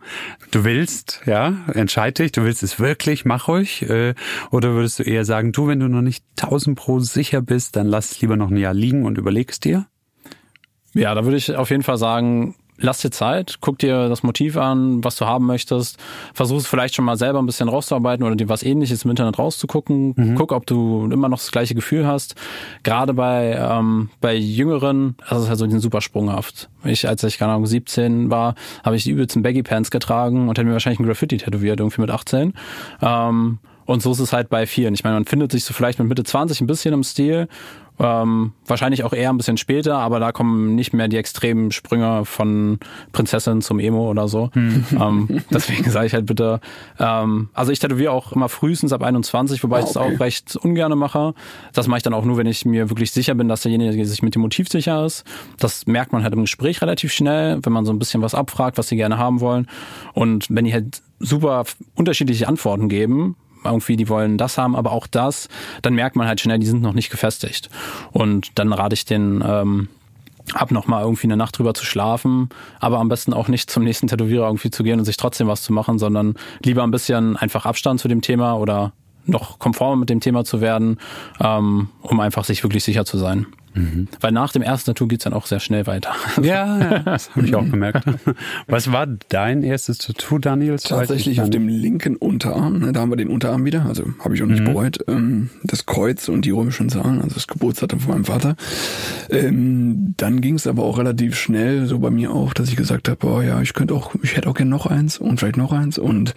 du willst, ja, entscheid dich, du willst es wirklich, mach ruhig. Äh, oder würdest du eher sagen, du, wenn du noch nicht tausend pro sicher bist, dann lass es lieber noch ein Jahr liegen und überlegst dir?
Ja, da würde ich auf jeden Fall sagen, lass dir Zeit, guck dir das Motiv an, was du haben möchtest, versuch es vielleicht schon mal selber ein bisschen rauszuarbeiten oder dir was ähnliches im Internet rauszugucken. Guck, ob du immer noch das gleiche Gefühl hast. Gerade bei, ähm, bei Jüngeren, das ist halt so sind super sprunghaft. Ich, als ich, keine Ahnung, 17 war, habe ich die übelsten Baggy Pants getragen und hätte mir wahrscheinlich ein Graffiti tätowiert, irgendwie mit 18. Ähm, und so ist es halt bei vielen. Ich meine, man findet sich so vielleicht mit Mitte 20 ein bisschen im Stil. Ähm, wahrscheinlich auch eher ein bisschen später, aber da kommen nicht mehr die extremen Sprünge von Prinzessin zum Emo oder so. ähm, deswegen sage ich halt bitte, ähm, also ich tätowiere auch immer frühestens ab 21, wobei ich das
okay.
auch recht ungerne mache. Das mache ich dann auch nur, wenn ich mir wirklich sicher bin, dass derjenige sich mit dem Motiv sicher ist. Das merkt man halt im Gespräch relativ schnell, wenn man so ein bisschen was abfragt, was sie gerne haben wollen. Und wenn die halt super unterschiedliche Antworten geben, irgendwie, die wollen das haben, aber auch das, dann merkt man halt schnell, die sind noch nicht gefestigt. Und dann rate ich den ähm, ab, nochmal irgendwie eine Nacht drüber zu schlafen, aber am besten auch nicht zum nächsten Tätowierer irgendwie zu gehen und sich trotzdem was zu machen, sondern lieber ein bisschen einfach Abstand zu dem Thema oder noch konformer mit dem Thema zu werden, ähm, um einfach sich wirklich sicher zu sein. Weil nach dem ersten Tattoo geht's dann auch sehr schnell weiter.
Ja, ja das habe ich auch gemerkt. Was war dein erstes Tattoo, Daniel?
Tatsächlich auf dem linken Unterarm, ne, da haben wir den Unterarm wieder, also habe ich auch nicht bereut, ähm, das Kreuz und die römischen Zahlen, also das Geburtsdatum von meinem Vater. Ähm, dann ging es aber auch relativ schnell, so bei mir auch, dass ich gesagt habe, oh ja, ich könnte auch, ich hätte auch gerne noch eins und vielleicht noch eins und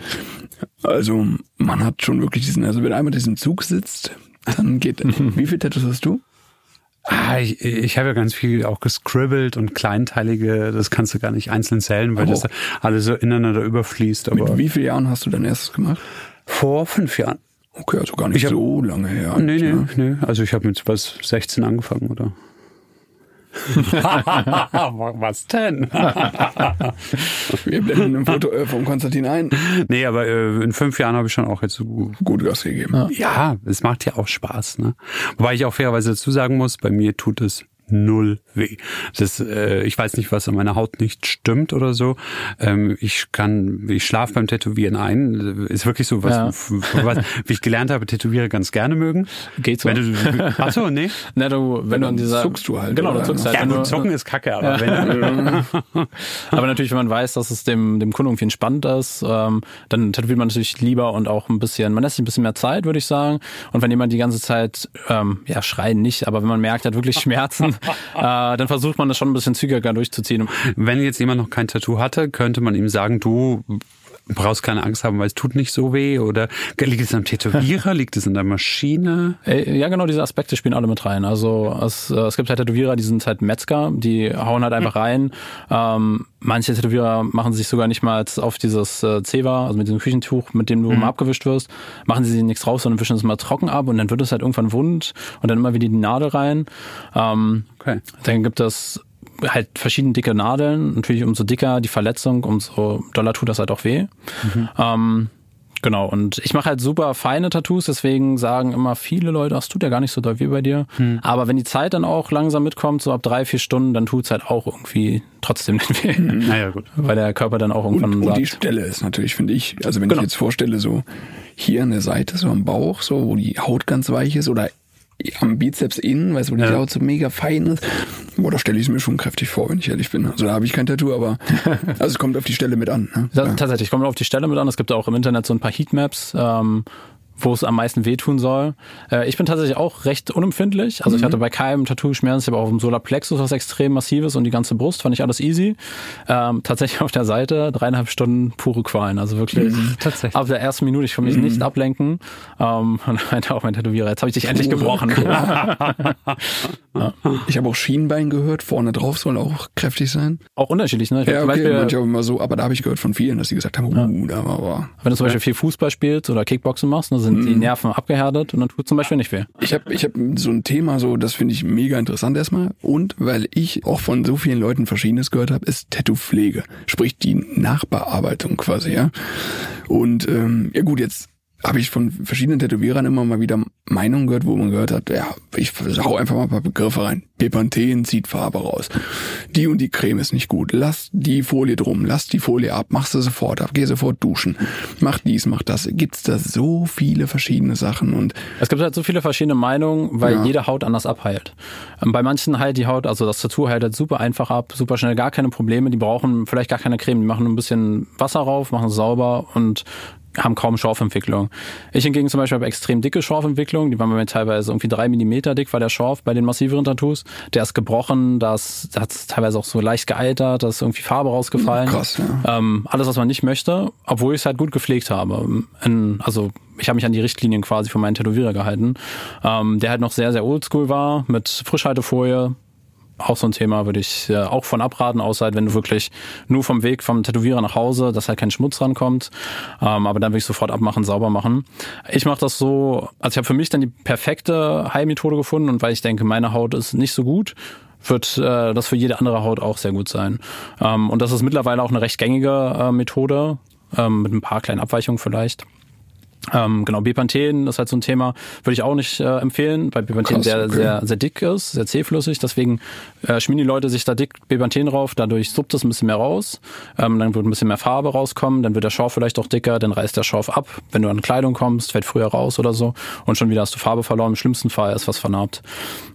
also man hat schon wirklich diesen, also wenn einmal diesen Zug sitzt, dann geht, wie viel Tattoos hast du?
Ah, ich, ich habe ja ganz viel auch gescribbelt und kleinteilige, das kannst du gar nicht einzeln zählen, weil
Oh.
das alles so ineinander überfließt. Aber
Mit wie vielen Jahren hast du dein erstes gemacht?
vor fünf Jahren.
Okay, also gar nicht
Ich hab-
so lange her.
Nee, nee,
ne?
nee. Also ich habe mit was 16 angefangen, oder? was denn?
Wir blenden ein Foto äh, von Konstantin ein.
nee, aber äh, in fünf Jahren habe ich schon auch jetzt so
Gut Gas gegeben.
Ja, es macht ja auch Spaß. Ne? Wobei ich auch fairerweise dazu sagen muss, bei mir tut es null weh. Das, äh, ich weiß nicht, was an meiner Haut nicht stimmt oder so. Ähm, ich kann, ich schlafe beim Tätowieren ein. Ist wirklich so was,
Ja.
was wie ich gelernt habe, Tätowiere ganz gerne mögen.
Geht so.
Wenn du, ach so, nee.
Na, du, wenn du in dieser,
zuckst du halt,
Genau,
oder?
du zuckst halt.
Ja,
wenn
gut,
du,
zocken ist kacke, aber wenn,
Aber natürlich, wenn man weiß, dass es dem, dem Kunden irgendwie entspannt ist, ähm, dann tätowiert man natürlich lieber und auch ein bisschen, man lässt sich ein bisschen mehr Zeit, würde ich sagen. Und wenn jemand die ganze Zeit, ähm, ja, schreien nicht, aber wenn man merkt, er hat wirklich Schmerzen, äh, dann versucht man das schon ein bisschen zügiger durchzuziehen.
wenn jetzt jemand noch kein Tattoo hatte, könnte man ihm sagen, du brauchst keine Angst haben, weil es tut nicht so weh oder liegt es am Tätowierer, liegt es an der Maschine?
Äh, Ja, genau, diese Aspekte spielen alle mit rein. Also es, äh, es gibt halt Tätowierer, die sind halt Metzger, die hauen halt einfach rein. Ähm, manche Tätowierer machen sich sogar nicht mal auf dieses äh, Zewa, also mit diesem Küchentuch, mit dem du mal abgewischt wirst, machen sie nichts raus, sondern wischen es mal trocken ab und dann wird es halt irgendwann wund und dann immer wieder die Nadel rein. Ähm,
Okay.
dann gibt es halt verschiedene dicke Nadeln. Natürlich umso dicker die Verletzung, umso doller tut das halt auch weh. Ähm, genau, und ich mache halt super feine Tattoos, deswegen sagen immer viele Leute, das tut ja gar nicht so doll weh bei dir. Aber wenn die Zeit dann auch langsam mitkommt, so ab drei, vier Stunden, dann tut's halt auch irgendwie trotzdem nicht weh.
Naja, gut.
Weil der Körper dann auch
Und,
irgendwann
und die
sagt,
Stelle ist natürlich, finde ich, also wenn
Genau.
ich jetzt vorstelle, so hier an der Seite, so am Bauch, so wo die Haut ganz weich ist oder am Bizeps innen, weißt du, wo die
Ja.
Haut so mega fein ist. Boah, da stelle ich es mir schon kräftig vor, wenn ich ehrlich bin. Also da habe ich kein Tattoo, aber also es kommt auf die Stelle mit an. Ne?
Ja, Tatsächlich, kommt auf die Stelle mit an. Es gibt auch im Internet so ein paar Heatmaps, ähm, wo es am meisten wehtun soll. Äh, ich bin tatsächlich auch recht unempfindlich. Also ich hatte bei keinem Tattoo Schmerzen. Ich habe auch im Solarplexus was extrem massives und die ganze Brust fand ich alles easy. Ähm, tatsächlich auf der Seite dreieinhalb Stunden pure Qualen. Also wirklich
tatsächlich.
ab der ersten Minute, ich kann mich nicht ablenken. Ähm, und meinte auch mein Tätowierer, jetzt habe ich dich endlich gebrochen.
Ich habe auch Schienbein gehört, vorne drauf soll auch kräftig sein.
auch unterschiedlich, ne? Ich
Ja, okay, manche auch immer so, aber da habe ich gehört von vielen, dass sie gesagt haben, uh, da war aber.
Wenn du zum Beispiel viel Fußball spielst oder Kickboxen machst, ne, sind die Nerven abgehärtet und dann tut zum Beispiel nicht weh.
Ich habe ich hab so ein Thema, so das finde ich mega interessant erstmal. Und weil ich auch von so vielen Leuten Verschiedenes gehört habe, ist Tattoo-Pflege. Sprich die Nachbearbeitung quasi, ja. Und ähm, ja gut, jetzt habe ich von verschiedenen Tätowierern immer mal wieder Meinungen gehört, wo man gehört hat, ja, ich hau einfach mal ein paar Begriffe rein. Pepanthen zieht Farbe raus. Die und die Creme ist nicht gut. Lass die Folie drum, lass die Folie ab, mach sie sofort ab, geh sofort duschen. Mach dies, mach das. Gibt's da so viele verschiedene Sachen und
Es gibt halt so viele verschiedene Meinungen, weil
Ja.
jede Haut anders abheilt. Ähm, Bei manchen heilt die Haut, also das Tattoo heilt halt super einfach ab, super schnell, gar keine Probleme. Die brauchen vielleicht gar keine Creme, die machen nur ein bisschen Wasser rauf, machen es sauber und haben kaum Schorfentwicklung. Ich hingegen zum Beispiel habe extrem dicke Schorfentwicklung, die waren bei mir teilweise irgendwie drei Millimeter dick, war der Schorf bei den massiveren Tattoos. Der ist gebrochen, das hat teilweise auch so leicht gealtert, da ist irgendwie Farbe rausgefallen.
Krass, ja.
Ähm, alles, was man nicht möchte, obwohl ich es halt gut gepflegt habe. In, also ich habe mich an die Richtlinien quasi von meinen Tätowierer gehalten, ähm, der halt noch sehr, sehr oldschool war, mit Frischhaltefolie. Auch so ein Thema würde ich äh, auch von abraten, außer halt, wenn du wirklich nur vom Weg vom Tätowierer nach Hause, dass halt kein Schmutz rankommt. Ähm, aber dann will ich sofort abmachen, sauber machen. Ich mache das so, also ich habe für mich dann die perfekte Heilmethode gefunden und weil ich denke, meine Haut ist nicht so gut, wird äh, das für jede andere Haut auch sehr gut sein. Ähm, und das ist mittlerweile auch eine recht gängige äh, Methode, ähm, mit ein paar kleinen Abweichungen vielleicht. Ähm, genau, Bepanthen ist halt so ein Thema, würde ich auch nicht äh, empfehlen, weil Bepanthen
Krass,
sehr,
okay.
sehr, sehr dick ist, sehr zähflüssig. Deswegen äh, schmieren die Leute sich da dick Bepanthen drauf, dadurch suppt es ein bisschen mehr raus. Ähm, dann wird ein bisschen mehr Farbe rauskommen, dann wird der Schorf vielleicht auch dicker, dann reißt der Schorf ab. Wenn du an Kleidung kommst, fällt früher raus oder so und schon wieder hast du Farbe verloren. Im schlimmsten Fall ist was vernarbt.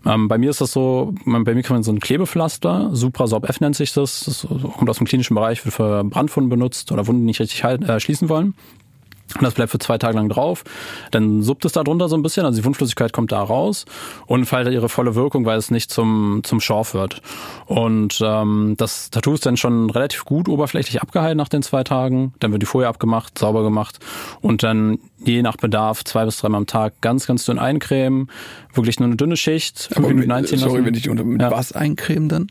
Ähm, bei mir ist das so, bei mir kann man so ein Klebepflaster, Supra-Sob F nennt sich das, das kommt aus dem klinischen Bereich, wird für Brandwunden benutzt oder Wunden, die nicht richtig halt, äh, schließen wollen. Und das bleibt für zwei Tage lang drauf. Dann suppt es da drunter so ein bisschen, also die Wundflüssigkeit kommt da raus und entfaltet ihre volle Wirkung, weil es nicht zum, zum Schorf wird. Und ähm, das Tattoo ist dann schon relativ gut oberflächlich abgeheilt nach den zwei Tagen. Dann wird die Folie abgemacht, sauber gemacht und dann je nach Bedarf zwei bis dreimal am Tag ganz, ganz dünn eincremen. Wirklich nur eine dünne Schicht, fünf
aber mit,
Minuten einziehen
sorry,
lassen.
wenn ich unter mit
Ja.
was eincremen dann?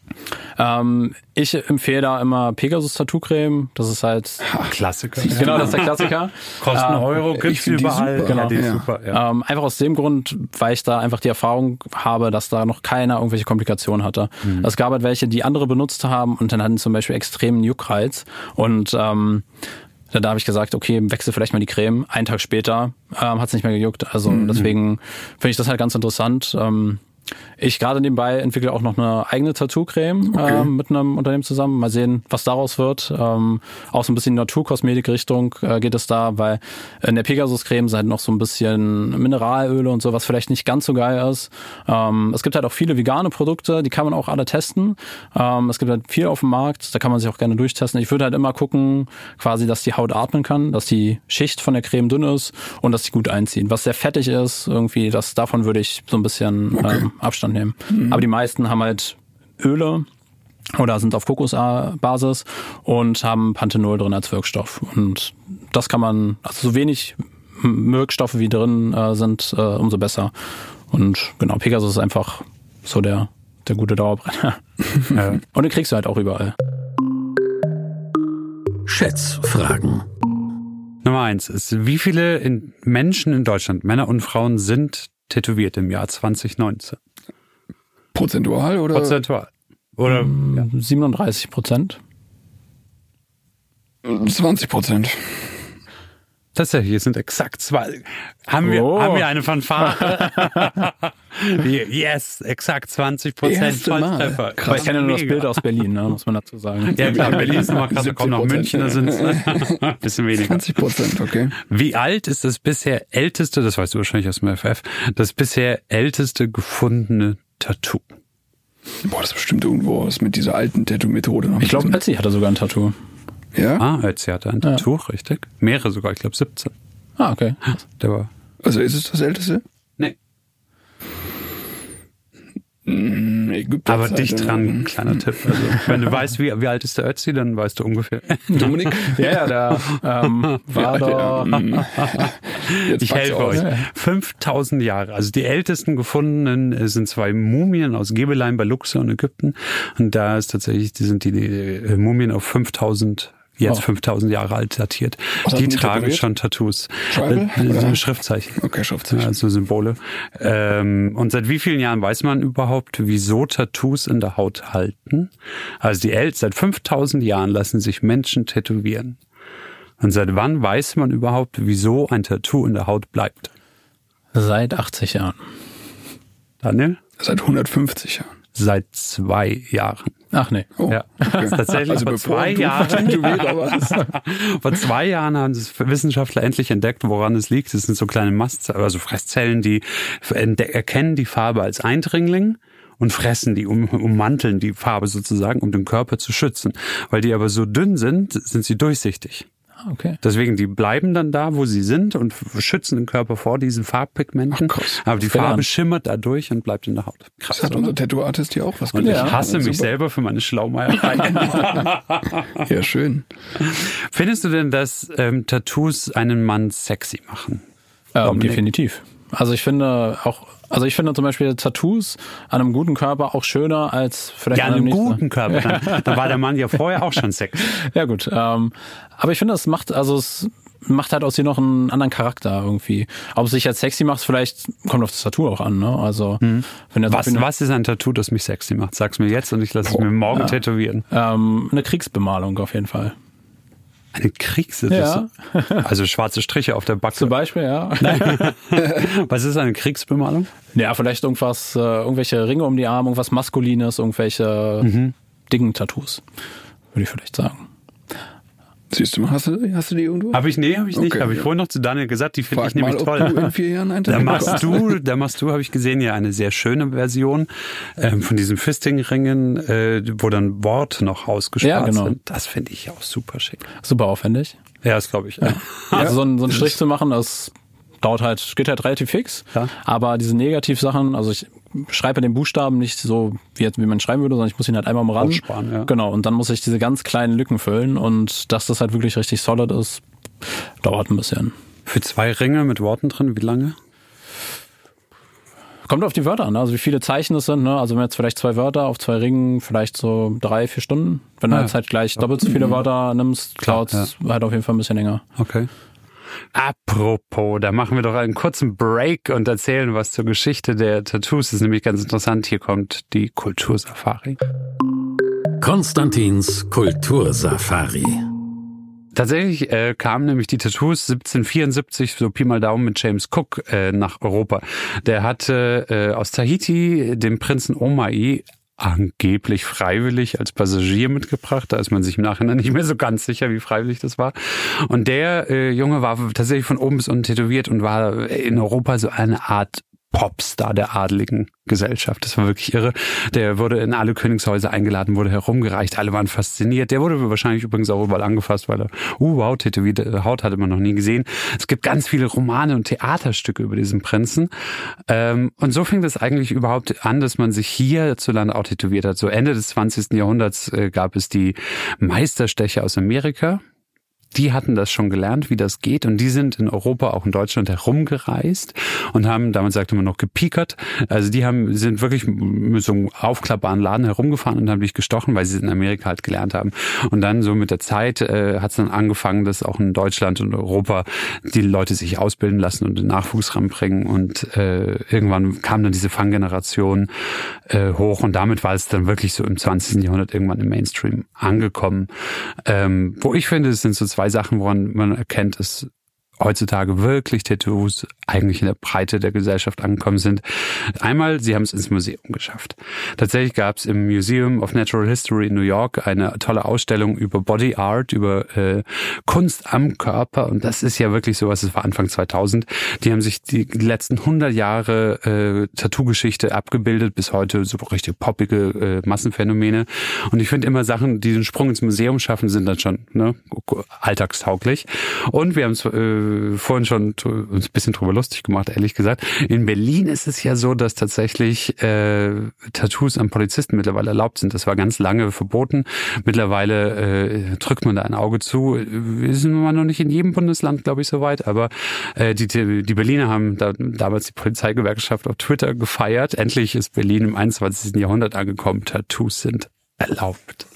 Ähm, ich empfehle da immer Pegasus Tattoo Creme. Das ist halt
Klassiker.
genau das ist der Klassiker.
Kosten
Ah,
Euro, gibt's überall.
super.
Ja, die ist
Ja.
super. Ja.
Ähm, einfach aus dem Grund, weil ich da einfach die Erfahrung habe, dass da noch keiner irgendwelche Komplikationen hatte. Es gab halt welche, die andere benutzt haben und dann hatten zum Beispiel extremen Juckreiz. Und ähm, da habe ich gesagt, okay, wechsel vielleicht mal die Creme. Einen Tag später ähm, hat es nicht mehr gejuckt. Also deswegen finde ich das halt ganz interessant. Ähm, ich gerade nebenbei entwickle auch noch eine eigene Tattoo-Creme ähm, mit einem Unternehmen zusammen. Mal sehen, was daraus wird. Ähm, auch so ein bisschen Naturkosmetik-Richtung äh, geht es da, weil in der Pegasus-Creme sind halt noch so ein bisschen Mineralöle und so, was vielleicht nicht ganz so geil ist. Ähm, es gibt halt auch viele vegane Produkte, die kann man auch alle testen. Ähm, es gibt halt viel auf dem Markt, da kann man sich auch gerne durchtesten. Ich würde halt immer gucken, quasi, dass die Haut atmen kann, dass die Schicht von der Creme dünn ist und dass die gut einziehen. Was sehr fettig ist, irgendwie, das davon würde ich so ein bisschen ähm, Abstand nehmen. Aber die meisten haben halt Öle oder sind auf Kokosbasis und haben Panthenol drin als Wirkstoff. Und das kann man, also so wenig Wirkstoffe wie drin äh, sind, äh, umso besser. Und genau, Pegasus ist einfach so der, der gute Dauerbrenner.
Ja.
Und den kriegst du halt auch überall.
Schätzfragen.
Nummer eins ist, wie viele in Menschen in Deutschland, Männer und Frauen, sind tätowiert im Jahr 2019?
Prozentual oder?
Prozentual. Oder ja.
37 Prozent.
20 Prozent.
tatsächlich, es sind exakt zwei. Haben wir,
Oh.
haben wir eine Fanfare? yes, exakt 20 Prozent. Volltreffer.
Krass.
Aber ich kenne ja nur das. Bild aus Berlin, ne, muss man dazu sagen.
Ja klar, Berlin ist noch krass, da kommen noch
70%,
München, da sind es bisschen weniger.
20 Prozent, okay.
Wie alt ist das bisher älteste, das weißt du wahrscheinlich aus dem FF, das bisher älteste gefundene Tattoo?
Boah, das ist bestimmt irgendwo was mit dieser alten Tattoo-Methode.
Ich glaube, Etsy hatte sogar ein Tattoo.
Ja?
Ah, Ötzi hatte ein Tattoo, richtig. Mehrere sogar, ich glaube 17.
Ah, okay.
Der war.
Also ist es das älteste?
Nee.
Hm, Ägypter
Aber
Zeit,
dicht dran, kleiner Tipp. Also, wenn du weißt, wie, wie alt ist der Ötzi, dann weißt du ungefähr.
Dominik?
Ja, ja, der ähm, war
Ja,
da.
hm. Jetzt
Ich helfe euch. 5000 Jahre. Also die ältesten gefundenen sind zwei Mumien aus Gebelein bei Luxor in Ägypten. Und da ist tatsächlich, die sind die, die Mumien auf 5000 jetzt
Oh.
5000 Jahre alt datiert.
Was
Die tragen schon Tattoos.
Tribal,
Äh? Schriftzeichen.
Okay, Schriftzeichen.
Also Symbole. Ähm, und seit wie vielen Jahren weiß man überhaupt, wieso Tattoos in der Haut halten? Also die El seit 5000 Jahren lassen sich Menschen tätowieren. Und seit wann weiß man überhaupt, wieso ein Tattoo in der Haut bleibt?
Seit 80 Jahren.
Daniel?
Seit 150 Jahren.
Seit zwei Jahren.
Ach nee.
Oh,
Ja,
okay.
tatsächlich
Also
vor zwei
du
Jahren. Vor zwei Jahren haben es Wissenschaftler endlich entdeckt, woran es liegt. Es sind so kleine Mast, also Fresszellen, die erkennen die Farbe als Eindringling und fressen die, um, ummanteln die Farbe sozusagen, um den Körper zu schützen. Weil die aber so dünn sind, sind sie durchsichtig.
Ah, Okay.
Deswegen, die bleiben dann da, wo sie sind und schützen den Körper vor diesen Farbpigmenten.
Ach.
Aber die Farbe
an.
schimmert dadurch und bleibt in der Haut. Krass.
Das hat unser Tattoo-Artist hier auch was
Und
gelernt.
ich hasse
Ja,
mich
super.
selber für meine Schlaumeierei.
Ja, schön.
Findest du denn, dass ähm, Tattoos einen Mann sexy machen?
Ähm, definitiv. Also ich finde auch, also ich finde zum Beispiel Tattoos an einem guten Körper auch schöner als vielleicht
Ja,
an einem so-
guten Körper. Dann, dann war der Mann ja vorher auch schon sexy.
Ja gut, ähm, aber ich finde, es macht, also es macht halt aus dir noch einen anderen Charakter irgendwie. Ob es sich jetzt sexy macht, vielleicht kommt auf das Tattoo auch an, ne? Also wenn der
Mhm. Was, was ist ein Tattoo, das mich sexy macht? Sag's mir jetzt und ich lasse es mir morgen tätowieren.
ähm, eine Kriegsbemalung auf jeden Fall.
Eine Kriegssitze.
Ja.
Also schwarze Striche auf der Backe.
Zum Beispiel, ja.
Was ist eine Kriegsbemalung?
Ja, vielleicht irgendwas, äh, irgendwelche Ringe um die Arme, irgendwas Maskulines, irgendwelche
Mhm.
dicken Tattoos, würde ich vielleicht sagen.
Siehst du mal, hast du, hast du die irgendwo?
Habe ich, nee, habe ich nicht.
Okay,
habe ich
ja.
vorhin noch zu Daniel gesagt, die finde ich nämlich
du in
toll.
vier Jahren ein
Da machst du, da machst du, habe ich gesehen, ja eine sehr schöne Version ähm, von diesen Fisting-Ringen, äh, wo dann Worte noch ausgespart
Ja, genau.
sind. Das finde ich auch super schick.
Super aufwendig.
Ja, das glaube ich. Ja.
Also so, ein, so einen Strich zu machen, das dauert halt, geht halt relativ fix.
Ja.
Aber diese Negativsachen, also ich schreibe den Buchstaben nicht so, wie, jetzt, wie man schreiben würde, sondern ich muss ihn halt einmal.
Aussparen, ja.
Genau, und dann muss ich diese ganz kleinen Lücken füllen und dass das halt wirklich richtig solid ist, dauert ein bisschen.
Für zwei Ringe mit Worten drin, wie lange?
Kommt auf die Wörter an, also wie viele Zeichen es sind. Ne? Also wenn jetzt vielleicht zwei Wörter auf zwei Ringen, vielleicht so drei, vier Stunden. Wenn du
Ah,
jetzt halt gleich doppelt so viele Wörter nimmst,
Klar,
dauert es halt auf jeden Fall ein bisschen länger.
Okay. Apropos, da machen wir doch einen kurzen Break und erzählen was zur Geschichte der Tattoos. Das ist nämlich ganz interessant. Hier kommt die Kultursafari.
Konstantins Kultursafari.
Tatsächlich äh, kamen nämlich die Tattoos 1774, so Pi mal Daumen mit James Cook äh, nach Europa. Der hatte äh, aus Tahiti den Prinzen Omai angeblich freiwillig als Passagier mitgebracht. Da ist man sich im Nachhinein nicht mehr so ganz sicher, wie freiwillig das war. Und der äh, Junge war tatsächlich von oben bis unten tätowiert und war in Europa so eine Art Popstar der adligen Gesellschaft. Das war wirklich irre. Der wurde in alle Königshäuser eingeladen, wurde herumgereicht, alle waren fasziniert. Der wurde wahrscheinlich übrigens auch überall angefasst, weil er, uh, wow, tätowierte Haut hatte man noch nie gesehen. Es gibt ganz viele Romane und Theaterstücke über diesen Prinzen. Ähm, und so fing das eigentlich überhaupt an, dass man sich hierzulande auch tätowiert hat. So Ende des 20. Jahrhunderts äh, gab es die Meisterstecher aus Amerika die hatten das schon gelernt, wie das geht. Und die sind in Europa, auch in Deutschland herumgereist und haben, damals sagte man noch gepiekert. Also die haben, sind wirklich mit so einem aufklappbaren Laden herumgefahren und haben dich gestochen, weil sie es in Amerika halt gelernt haben. Und dann so mit der Zeit äh, hat es dann angefangen, dass auch in Deutschland und Europa die Leute sich ausbilden lassen und den Nachwuchs ranbringen. Und äh, irgendwann kam dann diese Fanggeneration äh, hoch und damit war es dann wirklich so im 20. Jahrhundert irgendwann im Mainstream angekommen. Ähm, wo ich finde, es sind so zwei Sachen, woran man erkennt, dass heutzutage wirklich Tattoos eigentlich in der Breite der Gesellschaft angekommen sind. Einmal, sie haben es ins Museum geschafft. Tatsächlich gab es im Museum of Natural History in New York eine tolle Ausstellung über Body Art, über äh, Kunst am Körper und das ist ja wirklich sowas, das war Anfang 2000. Die haben sich die letzten 100 Jahre äh, Tattoo-Geschichte abgebildet, bis heute so richtig poppige äh, Massenphänomene und ich finde immer Sachen, die den Sprung ins Museum schaffen, sind dann schon ne, alltagstauglich und wir haben es äh, vorhin schon ein bisschen drüber lustig gemacht, ehrlich gesagt. In Berlin ist es ja so, dass tatsächlich äh, Tattoos an Polizisten mittlerweile erlaubt sind. Das war ganz lange verboten. Mittlerweile äh, drückt man da ein Auge zu. Ist immer noch nicht in jedem Bundesland, glaube ich, soweit. Aber äh, die, die Berliner haben da, damals die Polizeigewerkschaft auf Twitter gefeiert. Endlich ist Berlin im 21. Jahrhundert angekommen. Tattoos sind erlaubt.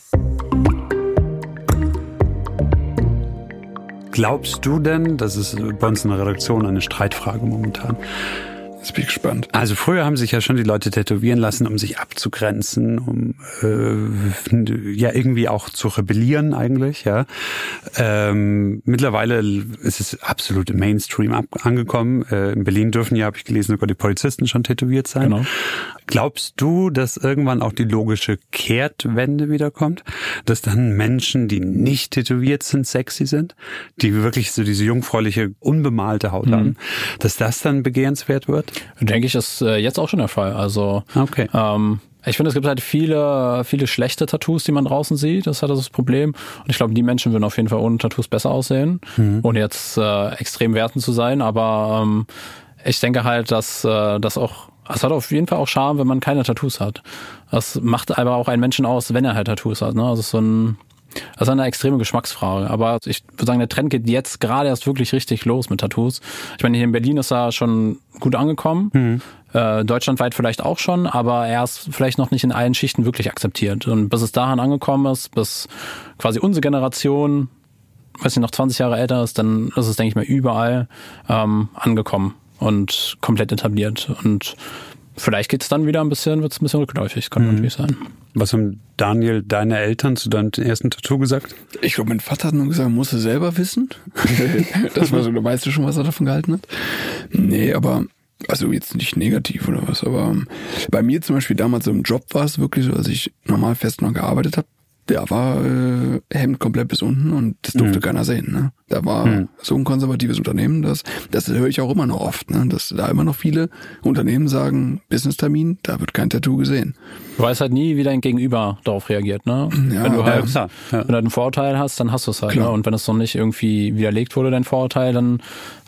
Glaubst du denn, das ist bei uns in der Redaktion eine Streitfrage momentan,
Jetzt bin ich gespannt.
Also früher haben sich ja schon die Leute tätowieren lassen, um sich abzugrenzen, um äh, ja irgendwie auch zu rebellieren eigentlich. Ja. Ähm, mittlerweile ist es absolut im Mainstream ab angekommen. Äh, in Berlin dürfen ja, habe ich gelesen, sogar die Polizisten schon tätowiert sein.
Genau.
Glaubst du, dass irgendwann auch die logische Kehrtwende wiederkommt? Dass dann Menschen, die nicht tätowiert sind, sexy sind? Die wirklich so diese jungfräuliche, unbemalte Haut
Mhm.
haben? Dass das dann begehrenswert wird?
Denke ich, ist äh, jetzt auch schon der Fall. Also
Okay.
ähm, ich finde, es gibt halt viele, viele schlechte Tattoos, die man draußen sieht. Das ist halt das Problem. Und ich glaube, die Menschen würden auf jeden Fall ohne Tattoos besser aussehen, ohne jetzt äh, extrem wertend zu sein. Aber ähm, ich denke halt, dass äh, das auch, es hat auf jeden Fall auch Charme, wenn man keine Tattoos hat. Das macht aber auch einen Menschen aus, wenn er halt Tattoos hat. Ne? Also so ein das ist eine extreme Geschmacksfrage. Aber ich würde sagen, der Trend geht jetzt gerade erst wirklich richtig los mit Tattoos. Ich meine, hier in Berlin ist er schon gut angekommen. Äh, deutschlandweit vielleicht auch schon, aber er ist vielleicht noch nicht in allen Schichten wirklich akzeptiert. Und bis es daran angekommen ist, bis quasi unsere Generation, weiß nicht, noch 20 Jahre älter ist, dann ist es, denke ich mal, überall ähm, angekommen und komplett etabliert. Und vielleicht geht es dann wieder ein bisschen, wird es ein bisschen rückläufig, kann natürlich sein.
Was haben Daniel, deine Eltern zu deinem ersten Tattoo gesagt?
Ich glaube, mein Vater hat nur gesagt, musst du selber wissen. das war so, da weißt du schon, was er davon gehalten hat. Nee, aber, also jetzt nicht negativ oder was, aber ähm, bei mir zum Beispiel damals im Job war es wirklich so, als ich normal fest noch gearbeitet habe, der war äh, Hemd komplett bis unten und das durfte keiner sehen. Ne? Da war so ein konservatives Unternehmen, das, das höre ich auch immer noch oft, ne? dass da immer noch viele Unternehmen sagen, Business-Termin, da wird kein Tattoo gesehen.
Du weißt halt nie, wie dein Gegenüber darauf reagiert, ne?
Ja,
wenn du halt,
ja.
wenn du halt einen Vorurteil hast, dann hast du es halt,
Klar.
ne? Und wenn es noch nicht irgendwie widerlegt wurde, dein Vorurteil, dann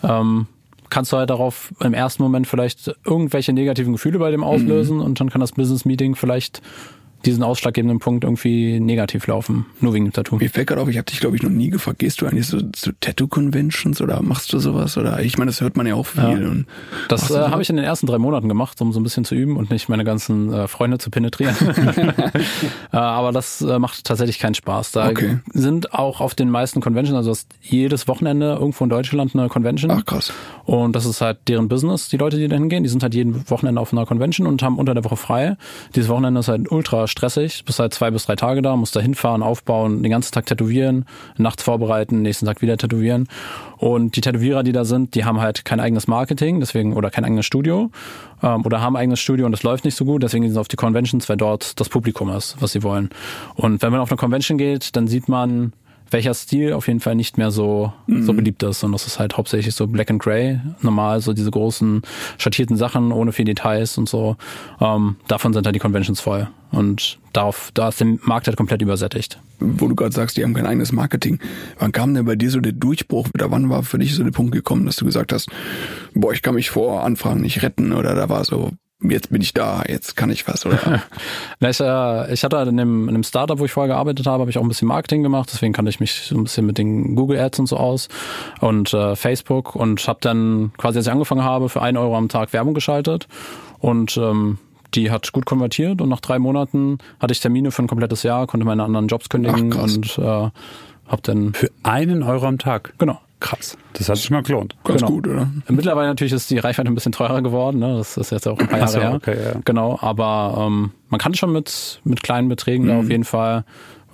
ähm, kannst du halt darauf im ersten Moment vielleicht irgendwelche negativen Gefühle bei dem auslösen und dann kann das Business Meeting vielleicht diesen ausschlaggebenden Punkt irgendwie negativ laufen, nur wegen dem Tattoo.
Mir fällt gerade auf, ich habe dich, glaube ich, noch nie gefragt, gehst du eigentlich so zu Tattoo-Conventions oder machst du sowas? Oder ich meine, das hört man ja auch viel. Und
Das äh, habe ich in den ersten drei Monaten gemacht, um so ein bisschen zu üben und nicht meine ganzen äh, Freunde zu penetrieren. äh, aber das äh, macht tatsächlich keinen Spaß. Da
Okay.
sind auch auf den meisten Conventions, also das jedes Wochenende irgendwo in Deutschland eine Convention.
Ach krass.
Und das ist halt deren Business, die Leute, die da hingehen. Die sind halt jeden Wochenende auf einer Convention und haben unter der Woche frei. Dieses Wochenende ist halt ultra stressig. Bist halt zwei bis drei Tage da, musst da hinfahren, aufbauen, den ganzen Tag tätowieren, nachts vorbereiten, nächsten Tag wieder tätowieren. Und die Tätowierer, die da sind, die haben halt kein eigenes Marketing, deswegen, oder kein eigenes Studio, ähm, oder haben ein eigenes Studio und das läuft nicht so gut, deswegen gehen sie auf die Conventions, weil dort das Publikum ist, was sie wollen. Und wenn man auf eine Convention geht, dann sieht man, welcher Stil auf jeden Fall nicht mehr so, so beliebt ist. Und das ist halt hauptsächlich so Black and Grey. Normal so diese großen schattierten Sachen ohne viel Details und so. Ähm, davon sind halt die Conventions voll. Und darauf, da ist der Markt halt komplett übersättigt.
Wo du gerade sagst, die haben kein eigenes Marketing. Wann kam denn bei dir so der Durchbruch? Oder wann war für dich so der Punkt gekommen, dass du gesagt hast, boah, ich kann mich vor Anfragen nicht retten? Oder da war so, jetzt bin ich da, jetzt kann ich was? Oder
Ich, äh, ich hatte halt in dem, in dem Startup, wo ich vorher gearbeitet habe, habe ich auch ein bisschen Marketing gemacht, deswegen kannte ich mich so ein bisschen mit den Google Ads und so aus und äh, Facebook und habe dann quasi, als ich angefangen habe, für einen Euro am Tag Werbung geschaltet und ähm, die hat gut konvertiert und nach drei Monaten hatte ich Termine für ein komplettes Jahr, konnte meine anderen Jobs kündigen
Ach,
und äh, habe dann
Für einen Euro am Tag.
genau
Krass. Das hat sich mal gelohnt.
ganz
Genau.
gut, oder?
Mittlerweile natürlich ist die Reichweite ein bisschen teurer geworden, ne? das ist jetzt auch ein paar Jahre
so,
her.
okay, ja.
Genau, aber ähm, man kann schon mit, mit kleinen Beträgen
Mhm.
da auf jeden Fall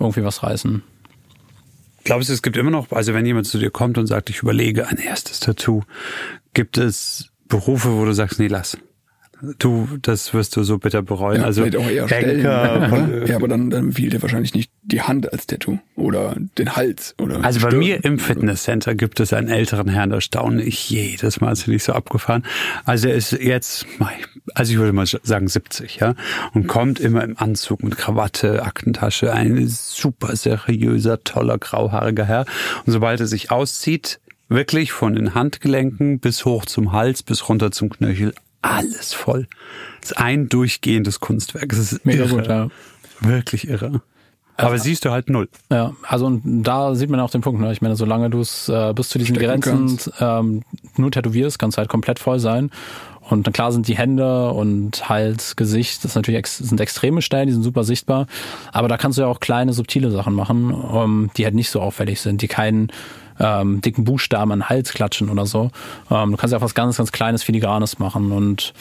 irgendwie was reißen.
Glaubst du, es gibt immer noch, also wenn jemand zu dir kommt und sagt, ich überlege ein erstes Tattoo, gibt es Berufe, wo du sagst, nee, lass. Du, das wirst du so bitter bereuen.
Ja,
also
auch eher stellen.
Banker,
oder? ja, aber dann, dann fiel dir wahrscheinlich nicht die Hand als Tattoo oder den Hals oder
Also bei
Stirn.
mir im Fitnesscenter gibt es einen älteren Herrn, da staune ich jedes Mal, ist nicht so abgefahren. Also er ist jetzt, also ich würde mal sagen 70, ja, und kommt immer im Anzug mit Krawatte, Aktentasche, ein super seriöser, toller, grauhaariger Herr. Und sobald er sich auszieht, wirklich von den Handgelenken bis hoch zum Hals, bis runter zum Knöchel, alles voll. Das ist ein durchgehendes Kunstwerk. Es ist
Mega
irre.
gut, ja.
Wirklich irre. Aber siehst du halt null.
Ja, also und da sieht man auch den Punkt, ne? Ich meine, solange du es äh, bis zu diesen
Stecken
Grenzen ähm, nur tätowierst, kannst du halt komplett voll sein. Und dann klar sind die Hände und Hals, Gesicht, das natürlich ex sind extreme Stellen, die sind super sichtbar. Aber da kannst du ja auch kleine, subtile Sachen machen, ähm, die halt nicht so auffällig sind, die keinen ähm, dicken Buchstaben an den Hals klatschen oder so. Ähm, du kannst ja auch was ganz, ganz Kleines, Filigranes machen und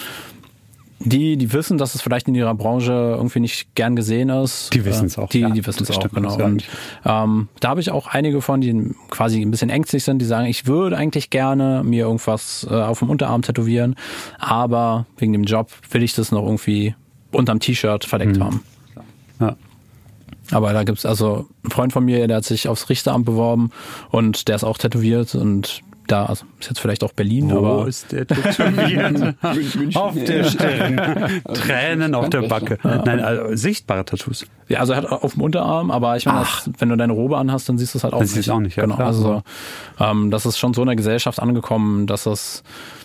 die, die wissen, dass es vielleicht in ihrer Branche irgendwie nicht gern gesehen ist.
Die wissen es
Äh,
auch,
Die,
ja.
die wissen es auch, genau. Und ähm, da habe ich auch einige von, die quasi ein bisschen ängstlich sind, die sagen, ich würde eigentlich gerne mir irgendwas äh, auf dem Unterarm tätowieren, aber wegen dem Job will ich das noch irgendwie unterm T-Shirt verdeckt
Mhm.
haben.
Ja.
Aber da gibt's also einen Freund von mir, der hat sich aufs Richteramt beworben und der ist auch tätowiert und da, also ist jetzt vielleicht auch Berlin,
Wo
aber
ist der tätowiert? Auf der Stirn. Tränen auf der Backe. Nein, also sichtbare Tattoos.
Ja, also er hat auf dem Unterarm, aber ich meine, das, wenn du deine Robe anhast, dann siehst du es halt auch
Dann
nicht.
siehst du es auch nicht, ja,
genau.
klar.
Also ähm, das ist schon so in der Gesellschaft angekommen, dass es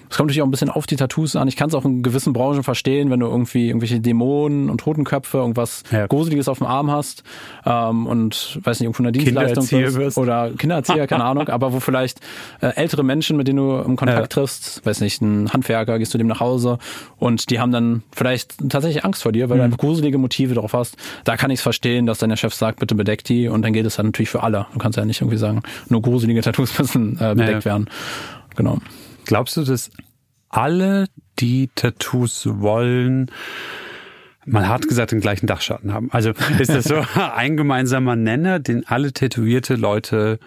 es kommt natürlich auch ein bisschen auf die Tattoos an. Ich kann es auch in gewissen Branchen verstehen, wenn du irgendwie irgendwelche Dämonen und Totenköpfe, irgendwas
Ja.
Gruseliges auf dem Arm hast ähm, und weiß nicht, irgendwo in der Dienstleistung
Kindererzieher
bist oder Kindererzieher, keine Ahnung, aber wo vielleicht äh, ältere Menschen, mit denen du im Kontakt
Ja.
triffst, weiß nicht, ein Handwerker, gehst du dem nach Hause und die haben dann vielleicht tatsächlich Angst vor dir, weil
Mhm.
du einfach gruselige Motive drauf hast. Da kann ich es verstehen, dass dann der Chef sagt, bitte bedeck die und dann geht es dann natürlich für alle. Du kannst ja nicht irgendwie sagen, nur gruselige Tattoos müssen äh, bedeckt
Ja,
werden. Genau.
Glaubst du, dass alle, die Tattoos wollen, mal hart gesagt, den gleichen Dachschatten haben? Also ist das so ein gemeinsamer Nenner, den alle tätowierte Leute